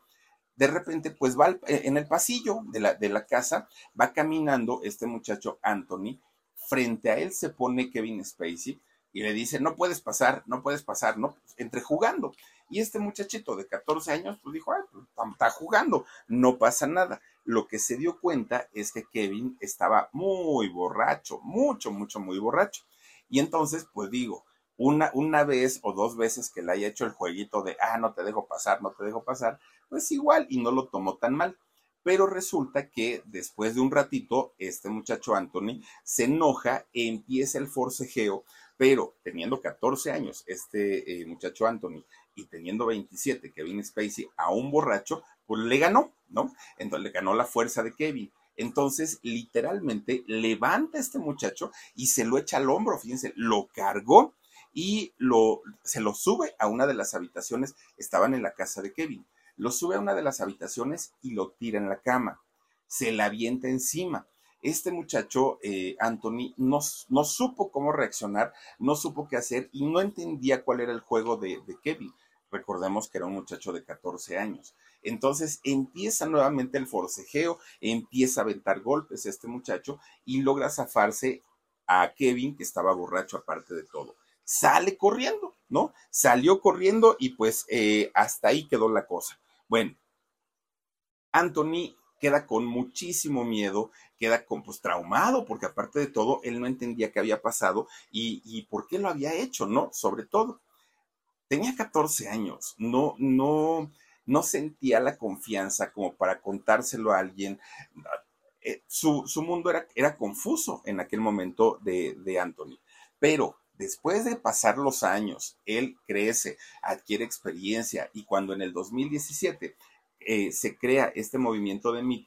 de repente pues va en el pasillo de la, de la casa, va caminando este muchacho Anthony, frente a él se pone Kevin Spacey y le dice, no puedes pasar, no puedes pasar, ¿no? Entre jugando. Y este muchachito de 14 años, pues dijo, pues, está jugando, no pasa nada. Lo que se dio cuenta es que Kevin estaba muy borracho, mucho, mucho, muy borracho. Y entonces, pues digo, una, una vez o dos veces que le haya hecho el jueguito de, ah, no te dejo pasar, no te dejo pasar, pues igual y no lo tomó tan mal. Pero resulta que después de un ratito, este muchacho Anthony se enoja, e empieza el forcejeo pero teniendo 14 años este eh, muchacho Anthony y teniendo 27 Kevin Spacey a un borracho, pues le ganó, ¿no? Entonces le ganó la fuerza de Kevin. Entonces, literalmente, levanta a este muchacho y se lo echa al hombro, fíjense, lo cargó y lo, se lo sube a una de las habitaciones, estaban en la casa de Kevin, lo sube a una de las habitaciones y lo tira en la cama, se la avienta encima este muchacho, eh, Anthony, no, no, supo cómo reaccionar, no supo qué hacer y no entendía cuál era el juego de, Kevin. Recordemos que era un muchacho de 14 años. Entonces empieza nuevamente el forcejeo, empieza a aventar golpes a este muchacho y logra zafarse a Kevin, que estaba borracho aparte de todo. Sale corriendo, ¿no? Salió corriendo y pues eh, hasta ahí quedó la cosa. Bueno, Anthony queda con muchísimo miedo, queda con, pues, traumado, porque aparte de todo, él no entendía qué había pasado y, y por qué lo había hecho, ¿no? Sobre todo. Tenía 14 años, no, no, no sentía la confianza como para contárselo a alguien. Eh, su, su, mundo era, era, confuso en aquel momento de, de Anthony. Pero después de pasar los años, él crece, adquiere experiencia y cuando en el 2017 eh, se crea este movimiento de Me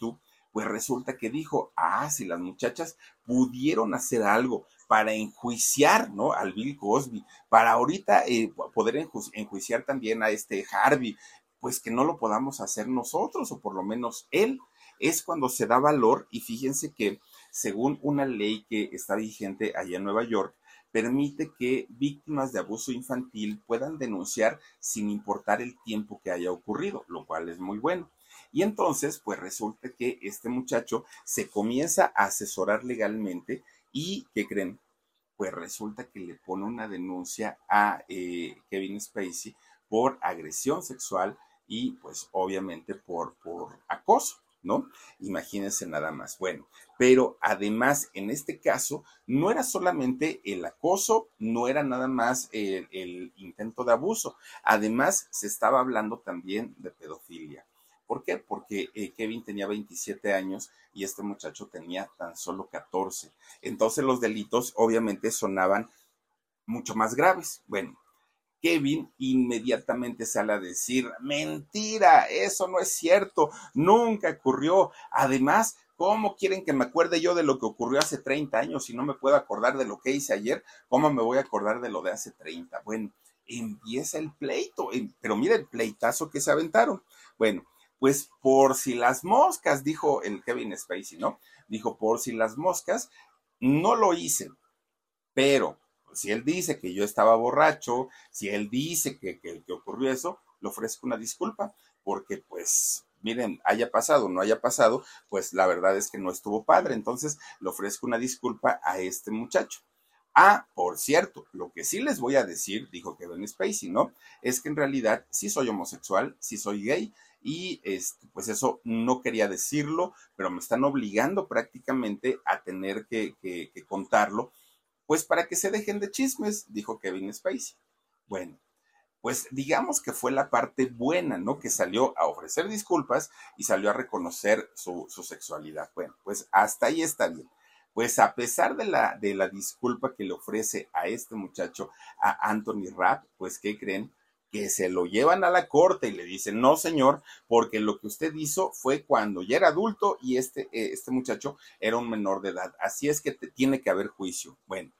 pues resulta que dijo, ah, si las muchachas pudieron hacer algo para enjuiciar, ¿no? Al Bill Cosby, para ahorita eh, poder enjuiciar también a este Harvey, pues que no lo podamos hacer nosotros, o por lo menos él. Es cuando se da valor, y fíjense que según una ley que está vigente allá en Nueva York, permite que víctimas de abuso infantil puedan denunciar sin importar el tiempo que haya ocurrido, lo cual es muy bueno. Y entonces, pues resulta que este muchacho se comienza a asesorar legalmente y, ¿qué creen? Pues resulta que le pone una denuncia a eh, Kevin Spacey por agresión sexual y pues obviamente por, por acoso. ¿No? Imagínense nada más. Bueno, pero además en este caso no era solamente el acoso, no era nada más el, intento de abuso, además se estaba hablando también de pedofilia. ¿Por qué? Porque eh, Kevin tenía 27 años y este muchacho tenía tan solo 14. Entonces los delitos obviamente sonaban mucho más graves. Bueno, Kevin inmediatamente sale a decir, mentira, eso no es cierto, nunca ocurrió. Además, ¿Cómo quieren que me acuerde yo de lo que ocurrió hace 30 años si no me puedo acordar de lo que hice ayer? ¿Cómo me voy a acordar de lo de hace 30? Bueno, empieza el pleito, em, pero mira el pleitazo que se aventaron. Bueno, pues por si las moscas, dijo el Kevin Spacey, ¿no? Dijo, por si las moscas, no lo hice, pero si él dice que yo estaba borracho, si él dice que, que, que ocurrió eso, le ofrezco una disculpa, porque pues miren, haya pasado o no haya pasado, pues la verdad es que no estuvo padre. Entonces le ofrezco una disculpa a este muchacho. Ah, por cierto, lo que sí les voy a decir, dijo Kevin Spacey, ¿no? Es que en realidad sí soy homosexual, sí soy gay, y este, pues eso no quería decirlo, pero me están obligando prácticamente a tener que, que contarlo, pues para que se dejen de chismes, dijo Kevin Spacey. Bueno, pues digamos que fue la parte buena, ¿no? Que salió a ofrecer disculpas y salió a reconocer su, sexualidad. Bueno, pues hasta ahí está bien. Pues a pesar de la, de la disculpa que le ofrece a este muchacho, a Anthony Rapp, pues ¿qué creen? que se lo llevan a la corte y le dicen, no señor, porque lo que usted hizo fue cuando ya era adulto y este, eh, este muchacho era un menor de edad. Así es que tiene que haber juicio. Bueno,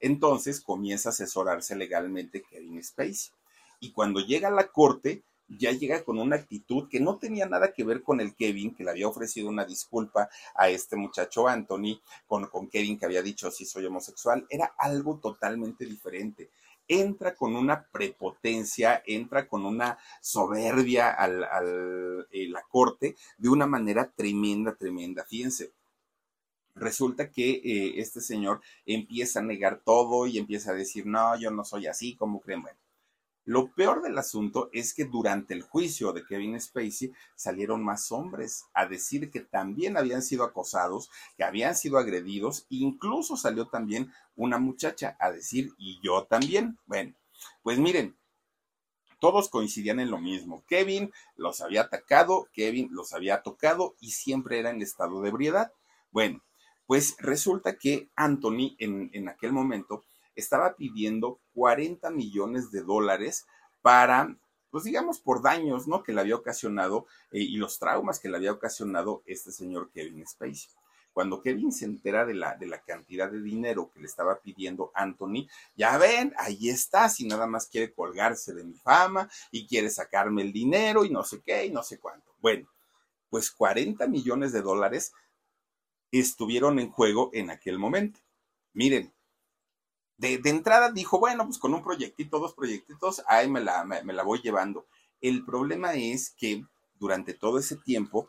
entonces comienza a asesorarse legalmente Kevin Spacey y cuando llega a la corte ya llega con una actitud que no tenía nada que ver con el Kevin, que le había ofrecido una disculpa a este muchacho Anthony, con, con Kevin que había dicho sí soy homosexual, era algo totalmente diferente. Entra con una prepotencia, entra con una soberbia a al, eh, la corte de una manera tremenda, tremenda. Fíjense, resulta que eh, este señor empieza a negar todo y empieza a decir, no, yo no soy así, como creen? Bueno, lo peor del asunto es que durante el juicio de Kevin Spacey salieron más hombres a decir que también habían sido acosados, que habían sido agredidos, incluso salió también una muchacha a decir, y yo también. Bueno, pues miren, todos coincidían en lo mismo. Kevin los había atacado, Kevin los había tocado y siempre era en estado de ebriedad. Bueno, pues resulta que Anthony en, en aquel momento estaba pidiendo 40 millones de dólares para, pues digamos, por daños, ¿no? Que le había ocasionado eh, y los traumas que le había ocasionado este señor Kevin Spacey. Cuando Kevin se entera de la, de la cantidad de dinero que le estaba pidiendo Anthony, ya ven, ahí está, si nada más quiere colgarse de mi fama y quiere sacarme el dinero y no sé qué y no sé cuánto. Bueno, pues 40 millones de dólares estuvieron en juego en aquel momento. Miren, de, entrada dijo, bueno, pues con un proyectito, dos proyectitos, ahí me la, me la voy llevando. El problema es que durante todo ese tiempo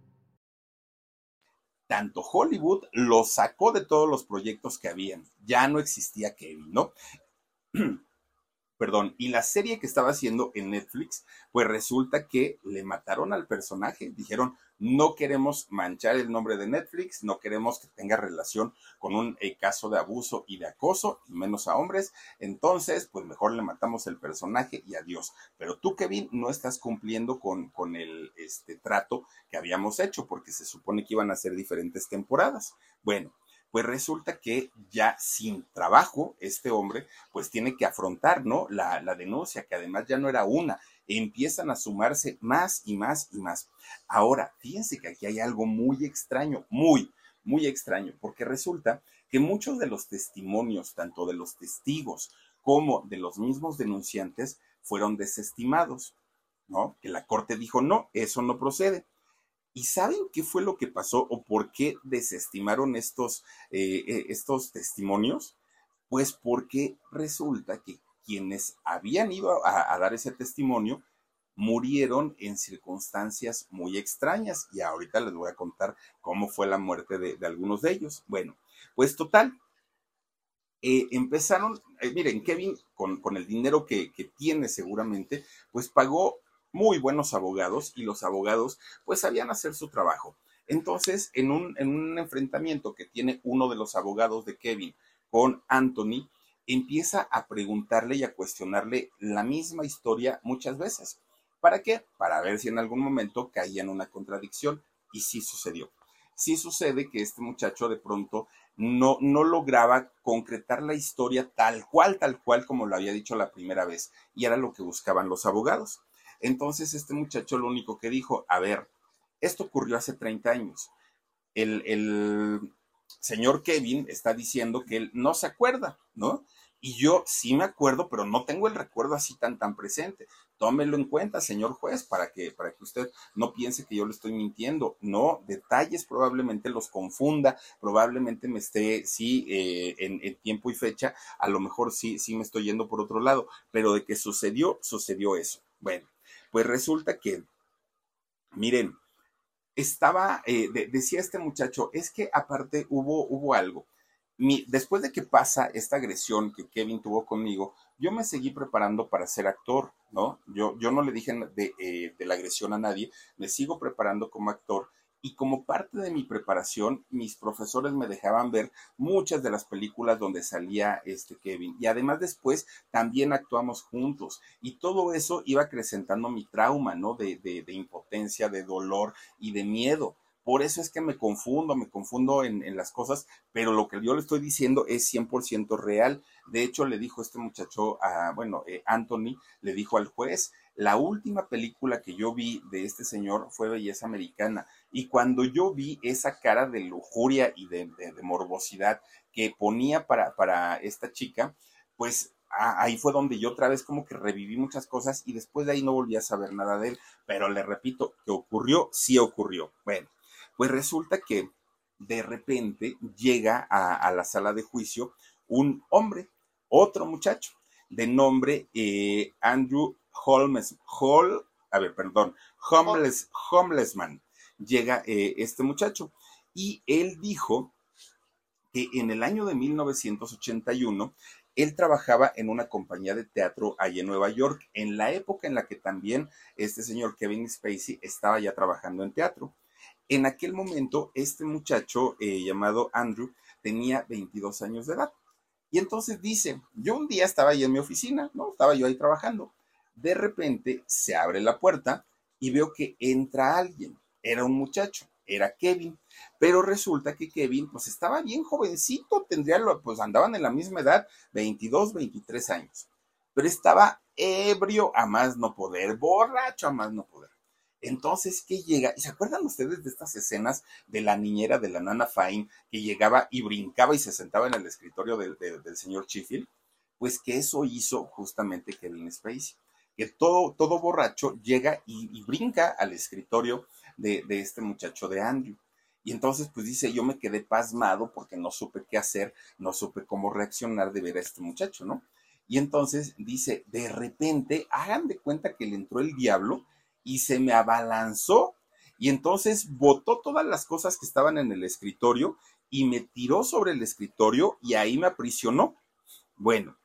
tanto Hollywood lo sacó de todos los proyectos que habían. Ya no existía Kevin, ¿no? Perdón, y la serie que estaba haciendo en Netflix, pues resulta que le mataron al personaje. Dijeron, no queremos manchar el nombre de Netflix, no queremos que tenga relación con un eh, caso de abuso y de acoso, y menos a hombres. Entonces, pues mejor le matamos el personaje y adiós. Pero tú, Kevin, no estás cumpliendo con, con el este, trato que habíamos hecho, porque se supone que iban a ser diferentes temporadas. Bueno, pues resulta que ya sin trabajo, este hombre, pues tiene que afrontar, ¿no? La, la, denuncia, que además ya no era una, empiezan a sumarse más y más y más. Ahora, fíjense que aquí hay algo muy extraño, muy, muy extraño, porque resulta que muchos de los testimonios, tanto de los testigos como de los mismos denunciantes, fueron desestimados, ¿no? Que la corte dijo, no, eso no procede. ¿Y saben qué fue lo que pasó o por qué desestimaron estos, eh, eh, estos testimonios? Pues porque resulta que quienes habían ido a, dar ese testimonio murieron en circunstancias muy extrañas y ahorita les voy a contar cómo fue la muerte de, algunos de ellos. Bueno, pues total, eh, empezaron, eh, miren, Kevin con, con el dinero que, que, tiene seguramente, pues pagó muy buenos abogados y los abogados pues sabían hacer su trabajo. Entonces, en un, en un enfrentamiento que tiene uno de los abogados de Kevin con Anthony, empieza a preguntarle y a cuestionarle la misma historia muchas veces. ¿Para qué? Para ver si en algún momento caía en una contradicción. Y sí sucedió. Sí sucede que este muchacho de pronto no, no lograba concretar la historia tal cual, tal cual como lo había dicho la primera vez. Y era lo que buscaban los abogados. Entonces este muchacho lo único que dijo, a ver, esto ocurrió hace 30 años. El, el señor Kevin está diciendo que él no se acuerda, ¿no? Y yo sí me acuerdo, pero no tengo el recuerdo así tan tan presente. Tómelo en cuenta, señor juez, para que, para que usted no piense que yo le estoy mintiendo. No, detalles probablemente los confunda, probablemente me esté, sí, eh, en, tiempo y fecha, a lo mejor sí, sí me estoy yendo por otro lado, pero de que sucedió, sucedió eso. Bueno, pues resulta que, miren, estaba, eh, decía este muchacho, es que aparte hubo, hubo algo después de que pasa esta agresión que Kevin tuvo conmigo, yo me seguí preparando para ser actor, ¿no? Yo, yo no le dije de, eh, de la agresión a nadie, me sigo preparando como actor y como parte de mi preparación, mis profesores me dejaban ver muchas de las películas donde salía este Kevin. Y además después también actuamos juntos. Y todo eso iba acrecentando mi trauma, ¿no? De, de, de impotencia, de dolor y de miedo. Por eso es que me confundo, me confundo en, las cosas, pero lo que yo le estoy diciendo es 100% real. De hecho, le dijo este muchacho, a, bueno, eh, Anthony, le dijo al juez, la última película que yo vi de este señor fue Belleza Americana. Y cuando yo vi esa cara de lujuria y de, morbosidad que ponía para, para esta chica, pues ahí fue donde yo otra vez como que reviví muchas cosas y después de ahí no volví a saber nada de él. Pero le repito, que ocurrió, sí ocurrió. Bueno, pues resulta que de repente llega a, la sala de juicio un hombre, otro muchacho, de nombre eh, Andrew Holmes, Hall, a ver, perdón, Homeless, Homelessman. Llega eh, este muchacho y él dijo que en el año de 1981 él trabajaba en una compañía de teatro allá en Nueva York, en la época en la que también este señor Kevin Spacey estaba ya trabajando en teatro. En aquel momento, este muchacho eh, llamado Andrew tenía 22 años de edad. Y entonces dice, yo un día estaba ahí en mi oficina, ¿no? Estaba yo ahí trabajando. De repente se abre la puerta y veo que entra alguien. Era un muchacho, era Kevin. Pero resulta que Kevin, pues estaba bien jovencito, tendría, pues andaban en la misma edad, 22, 23 años. Pero estaba ebrio a más no poder, borracho a más no poder. Entonces, ¿qué llega? ¿Y se acuerdan ustedes de estas escenas de la niñera de la nana Fine que llegaba y brincaba y se sentaba en el escritorio del señor Chifil? Pues que eso hizo justamente Kevin Spacey. Que todo, todo borracho llega y, brinca al escritorio de, de este muchacho de Andrew. Y entonces, pues dice, yo me quedé pasmado porque no supe qué hacer, no supe cómo reaccionar de ver a este muchacho, ¿no? Y entonces dice, de repente, hagan de cuenta que le entró el diablo y se me abalanzó y entonces botó todas las cosas que estaban en el escritorio y me tiró sobre el escritorio y ahí me aprisionó. Bueno,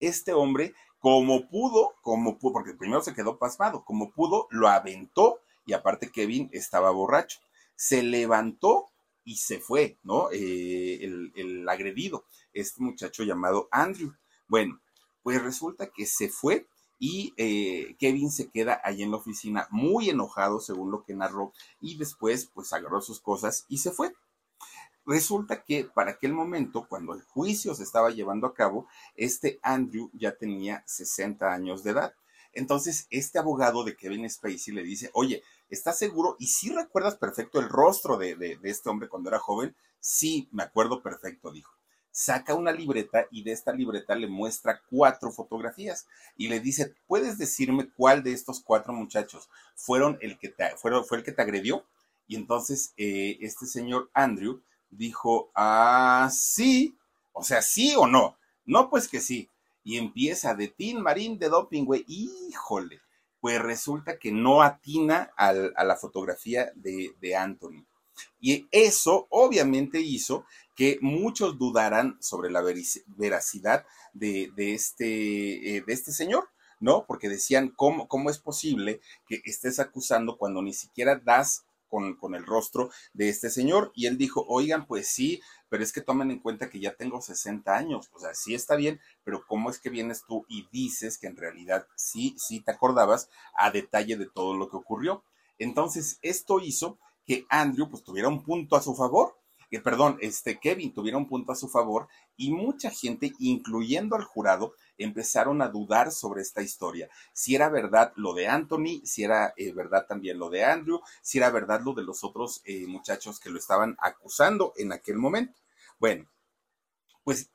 este hombre, como pudo, como pudo, porque primero se quedó pasmado, como pudo, lo aventó y aparte Kevin estaba borracho. Se levantó y se fue, ¿no? Eh, el, el agredido, este muchacho llamado Andrew. Bueno, pues resulta que se fue y eh, Kevin se queda ahí en la oficina muy enojado, según lo que narró, y después pues agarró sus cosas y se fue. Resulta que para aquel momento, cuando el juicio se estaba llevando a cabo, este Andrew ya tenía 60 años de edad. Entonces, este abogado de Kevin Spacey le dice, oye, ¿estás seguro? ¿Y si recuerdas perfecto el rostro de, de este hombre cuando era joven? Sí, me acuerdo perfecto, dijo saca una libreta y de esta libreta le muestra cuatro fotografías y le dice, ¿puedes decirme cuál de estos cuatro muchachos fueron el que fue el que te agredió? Y entonces eh, este señor Andrew dijo, ah, sí, o sea, sí o no. No, pues que sí. Y empieza de Tin Marín de Doping, güey. Híjole. Pues resulta que no atina a la fotografía de, de Anthony. Y eso obviamente hizo que muchos dudaran sobre la veracidad de, este, eh, de este señor. ¿no? Porque decían, ¿cómo, ¿cómo es posible que estés acusando cuando ni siquiera das con, con el rostro de este señor y él dijo, oigan, pues sí, pero es que tomen en cuenta que ya tengo 60 años, o sea, sí está bien, pero ¿cómo es que vienes tú y dices que en realidad sí, sí te acordabas a detalle de todo lo que ocurrió? Entonces, esto hizo que Andrew pues tuviera un punto a su favor que perdón, este Kevin tuviera un punto a su favor y mucha gente, incluyendo al jurado, empezaron a dudar sobre esta historia. Si era verdad lo de Anthony, si era eh, verdad también lo de Andrew, si era verdad lo de los otros eh, muchachos que lo estaban acusando en aquel momento. Bueno, pues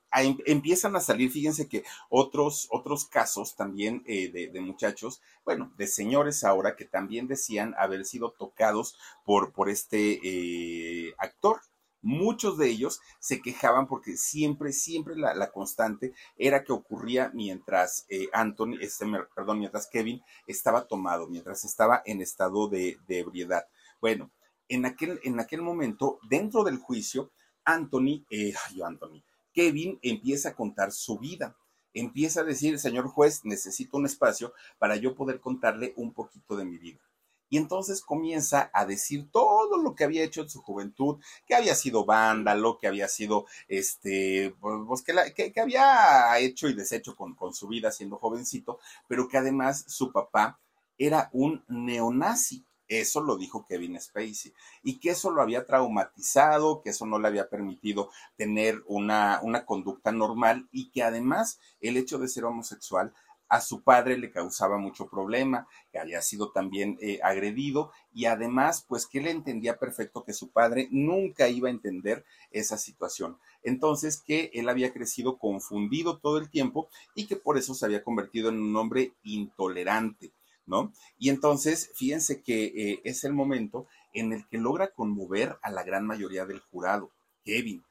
empiezan a salir, fíjense que otros, otros casos también eh, de, de, muchachos, bueno, de señores ahora que también decían haber sido tocados por, por este actor muchos de ellos se quejaban porque siempre, siempre la, constante era que ocurría mientras eh, Anthony, este, perdón, mientras Kevin estaba tomado, mientras estaba en estado de, ebriedad. Bueno, en aquel, en aquel momento, dentro del juicio, Anthony, eh, ay, Anthony, Kevin empieza a contar su vida. Empieza a decir, señor juez, necesito un espacio para yo poder contarle un poquito de mi vida y entonces comienza a decir todo lo que había hecho en su juventud, que había sido vándalo, que había sido, este, pues, que, que, había hecho y deshecho con, con su vida siendo jovencito, pero que además su papá era un neonazi. Eso lo dijo Kevin Spacey. Y que eso lo había traumatizado, que eso no le había permitido tener una, una conducta normal y que además el hecho de ser homosexual a su padre le causaba mucho problema, que había sido también eh, agredido y además, pues que él entendía perfecto que su padre nunca iba a entender esa situación. Entonces, que él había crecido confundido todo el tiempo y que por eso se había convertido en un hombre intolerante, ¿no? Y entonces, fíjense que eh, es el momento en el que logra conmover a la gran mayoría del jurado, Kevin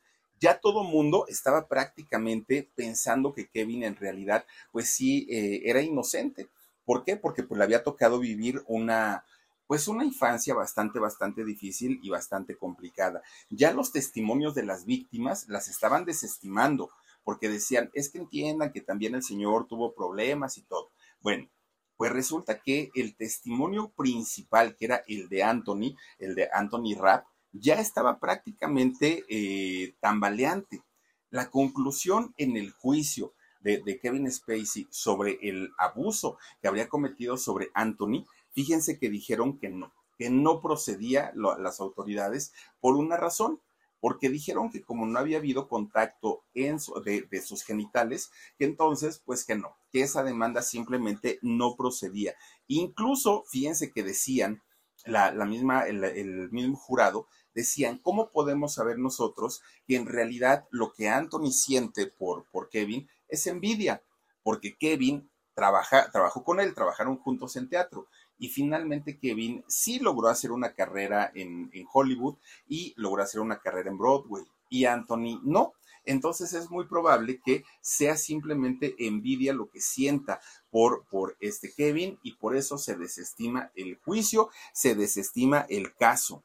ya todo mundo estaba prácticamente pensando que Kevin en realidad, pues sí, eh, era inocente. ¿Por qué? Porque pues le había tocado vivir una, pues una infancia bastante, bastante difícil y bastante complicada. Ya los testimonios de las víctimas las estaban desestimando, porque decían, es que entiendan que también el señor tuvo problemas y todo. Bueno, pues resulta que el testimonio principal, que era el de Anthony, el de Anthony Rapp, ya estaba prácticamente eh, tambaleante. La conclusión en el juicio de, Kevin Spacey sobre el abuso que habría cometido sobre Anthony, fíjense que dijeron que no, que no procedía las autoridades por una razón, porque dijeron que como no había habido contacto en de, sus genitales, que entonces, pues que no, que esa demanda simplemente no procedía. Incluso, fíjense que decían la, misma, el mismo jurado, decían, ¿cómo podemos saber nosotros que en realidad lo que Anthony siente por, por Kevin es envidia? Porque Kevin trabajó con él, trabajaron juntos en teatro. Y finalmente Kevin sí logró hacer una carrera en, en Hollywood y logró hacer una carrera en Broadway. Y Anthony no entonces es muy probable que sea simplemente envidia lo que sienta por, por este Kevin y por eso se desestima el juicio, se desestima el caso.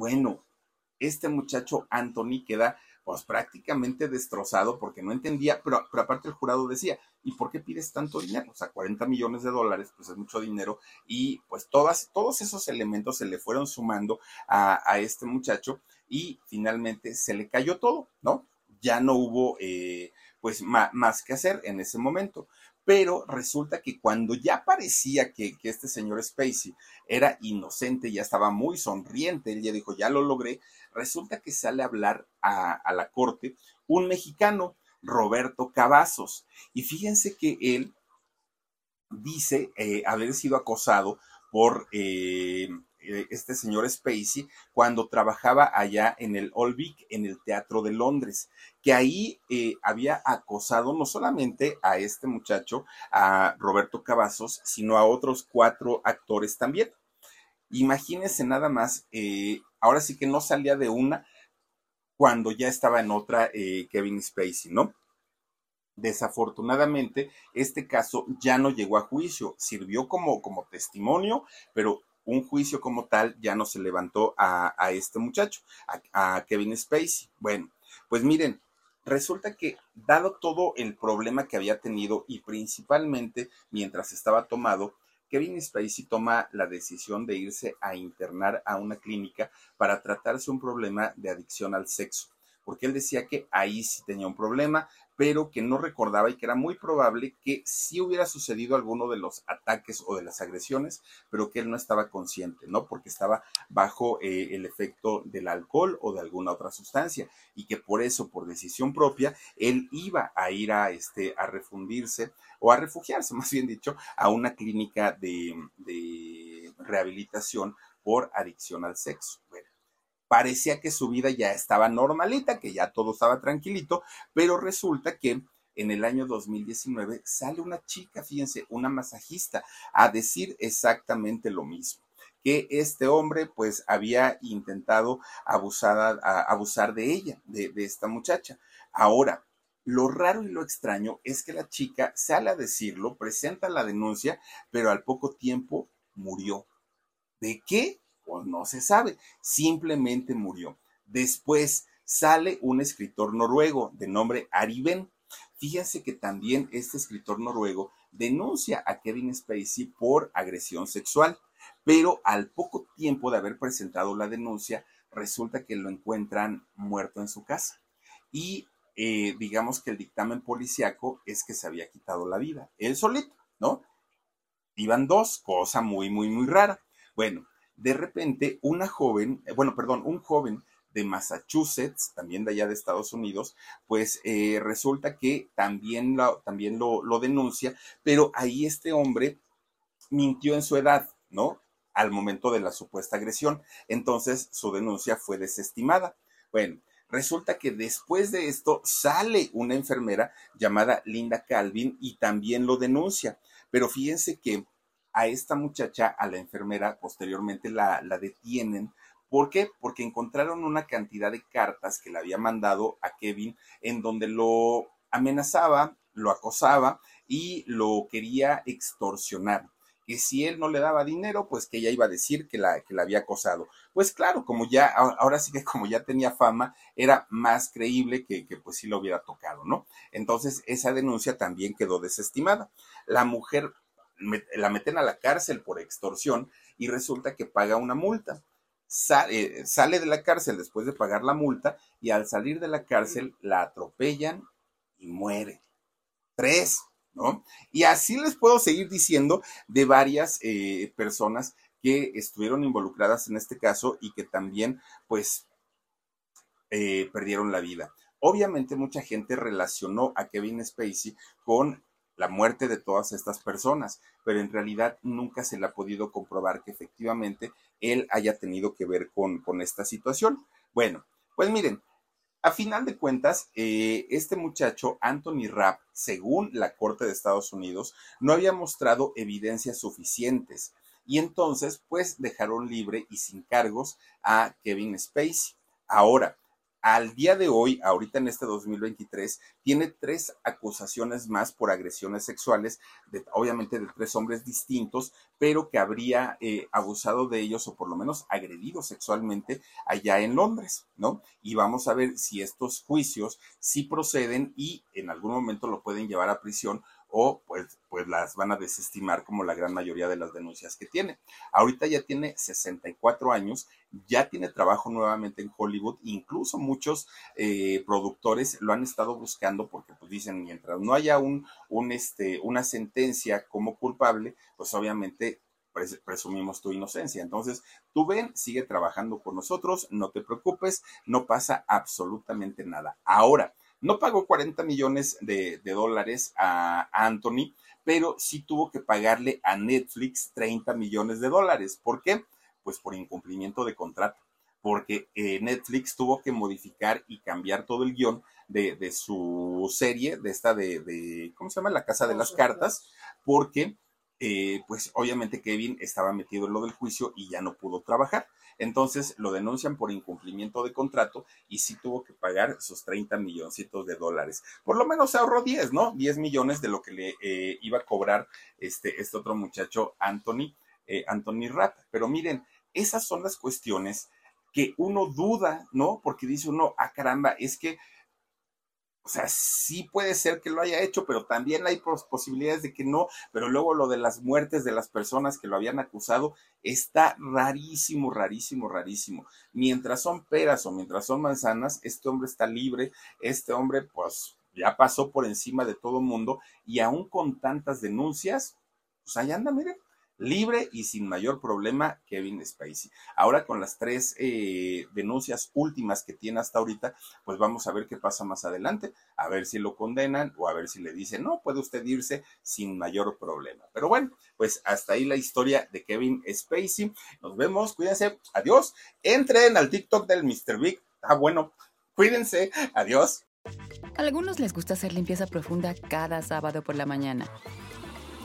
Bueno, este muchacho Anthony queda pues prácticamente destrozado porque no entendía, pero, pero, aparte el jurado decía, ¿y por qué pides tanto dinero? O sea, 40 millones de dólares, pues es mucho dinero y pues todas, todos esos elementos se le fueron sumando a, a este muchacho y finalmente se le cayó todo, ¿no? Ya no hubo eh, pues más que hacer en ese momento pero resulta que cuando ya parecía que, este señor Spacey era inocente, ya estaba muy sonriente, él ya dijo, ya lo logré, resulta que sale a hablar a, la corte un mexicano, Roberto Cavazos, y fíjense que él dice eh, haber sido acosado por eh, este señor Spacey cuando trabajaba allá en el Vic, en el Teatro de Londres, que ahí eh, había acosado no solamente a este muchacho, a Roberto Cavazos, sino a otros cuatro actores también. Imagínense nada más, eh, ahora sí que no salía de una cuando ya estaba en otra eh, Kevin Spacey, ¿no? Desafortunadamente, este caso ya no llegó a juicio, sirvió como, como testimonio, pero un juicio como tal ya no se levantó a, este muchacho, a, Kevin Spacey. Bueno, pues miren, resulta que dado todo el problema que había tenido y principalmente mientras estaba tomado, Kevin Spacey toma la decisión de irse a internar a una clínica para tratarse un problema de adicción al sexo porque él decía que ahí sí tenía un problema, pero que no recordaba y que era muy probable que sí hubiera sucedido alguno de los ataques o de las agresiones, pero que él no estaba consciente, ¿no? Porque estaba bajo eh, el efecto del alcohol o de alguna otra sustancia y que por eso, por decisión propia, él iba a ir a, este, a refundirse o a refugiarse, más bien dicho, a una clínica de, de rehabilitación por adicción al sexo. Parecía que su vida ya estaba normalita, que ya todo estaba tranquilito, pero resulta que en el año 2019 sale una chica, fíjense, una masajista, a decir exactamente lo mismo que este hombre pues había intentado abusar, abusar de ella, de, de esta muchacha. Ahora, lo raro y lo extraño es que la chica sale a decirlo, presenta la denuncia, pero al poco tiempo murió. ¿De qué? Pues no se sabe, simplemente murió. Después sale un escritor noruego de nombre Ariben. Fíjense que también este escritor noruego denuncia a Kevin Spacey por agresión sexual, pero al poco tiempo de haber presentado la denuncia, resulta que lo encuentran muerto en su casa. Y eh, digamos que el dictamen policiaco es que se había quitado la vida, él solito, ¿no? Iban dos, cosa muy, muy, muy rara. Bueno, de repente una joven, eh, bueno, perdón, un joven de Massachusetts, también de allá de Estados Unidos, pues eh, resulta que también, lo, también lo, lo denuncia, pero ahí este hombre mintió en su edad, ¿no? Al momento de la supuesta agresión. Entonces su denuncia fue desestimada. Bueno, resulta que después de esto sale una enfermera llamada Linda Calvin y también lo denuncia. Pero fíjense que a esta muchacha, a la enfermera, posteriormente la, la detienen. ¿Por qué? Porque encontraron una cantidad de cartas que le había mandado a Kevin en donde lo amenazaba, lo acosaba y lo quería extorsionar que si él no le daba dinero, pues que ella iba a decir que la, que había acosado. Pues claro, como ya, ahora sí que como ya tenía fama, era más creíble que, que pues sí lo hubiera tocado, ¿no? Entonces esa denuncia también quedó desestimada. La mujer la meten a la cárcel por extorsión y resulta que paga una multa. Eh, sale de la cárcel después de pagar la multa y al salir de la cárcel la atropellan y muere. Tres, ¿no? Y así les puedo seguir diciendo de varias eh, personas que estuvieron involucradas en este caso y que también, pues, eh, perdieron la vida. Obviamente mucha gente relacionó a Kevin Spacey con la muerte de todas estas personas, pero en realidad nunca se le ha podido comprobar que efectivamente él haya tenido que ver con, con esta situación. Bueno, pues miren, a final de cuentas, eh, este muchacho, Anthony Rapp, según la Corte de Estados Unidos, no había mostrado evidencias suficientes y entonces pues dejaron libre y sin cargos a Kevin Spacey. Ahora, al día de hoy, ahorita en este 2023, tiene tres acusaciones más por agresiones sexuales, de, obviamente de tres hombres distintos, pero que habría eh, abusado de ellos o por lo menos agredido sexualmente allá en Londres, ¿no? Y vamos a ver si estos juicios sí proceden y en algún momento lo pueden llevar a prisión o pues, pues las van a desestimar como la gran mayoría de las denuncias que tiene. Ahorita ya tiene 64 años, ya tiene trabajo nuevamente en Hollywood, incluso muchos eh, productores lo han estado buscando porque pues dicen, mientras no haya un, un este, una sentencia como culpable, pues obviamente presumimos tu inocencia. Entonces, tú ven, sigue trabajando con nosotros, no te preocupes, no pasa absolutamente nada. Ahora, no pagó 40 millones de, dólares a, Anthony, pero sí tuvo que pagarle a Netflix 30 millones de dólares. ¿Por qué? Pues por incumplimiento de contrato, porque eh, Netflix tuvo que modificar y cambiar todo el guion de, su serie, de esta de, ¿cómo se llama? La Casa de las Cartas, porque eh, pues obviamente Kevin estaba metido en lo del juicio y ya no pudo trabajar. Entonces lo denuncian por incumplimiento de contrato y sí tuvo que pagar sus 30 milloncitos de dólares. Por lo menos ahorró 10, ¿no? 10 millones de lo que le eh, iba a cobrar este, este otro muchacho, Anthony, eh, Anthony Rapp. Pero miren, esas son las cuestiones que uno duda, ¿no? Porque dice uno, ah, caramba, es que o sea, sí puede ser que lo haya hecho, pero también hay posibilidades de que no. Pero luego lo de las muertes de las personas que lo habían acusado está rarísimo, rarísimo, rarísimo. Mientras son peras o mientras son manzanas, este hombre está libre, este hombre pues ya pasó por encima de todo mundo y aún con tantas denuncias, pues ahí anda, miren, libre y sin mayor problema Kevin Spacey. Ahora con las tres eh, denuncias últimas que tiene hasta ahorita, pues vamos a ver qué pasa más adelante, a ver si lo condenan o a ver si le dicen, no, puede usted irse sin mayor problema. Pero bueno, pues hasta ahí la historia de Kevin Spacey. Nos vemos, cuídense, adiós. Entren al TikTok del Mr. Big. Ah, bueno, cuídense, adiós. A algunos les gusta hacer limpieza profunda cada sábado por la mañana.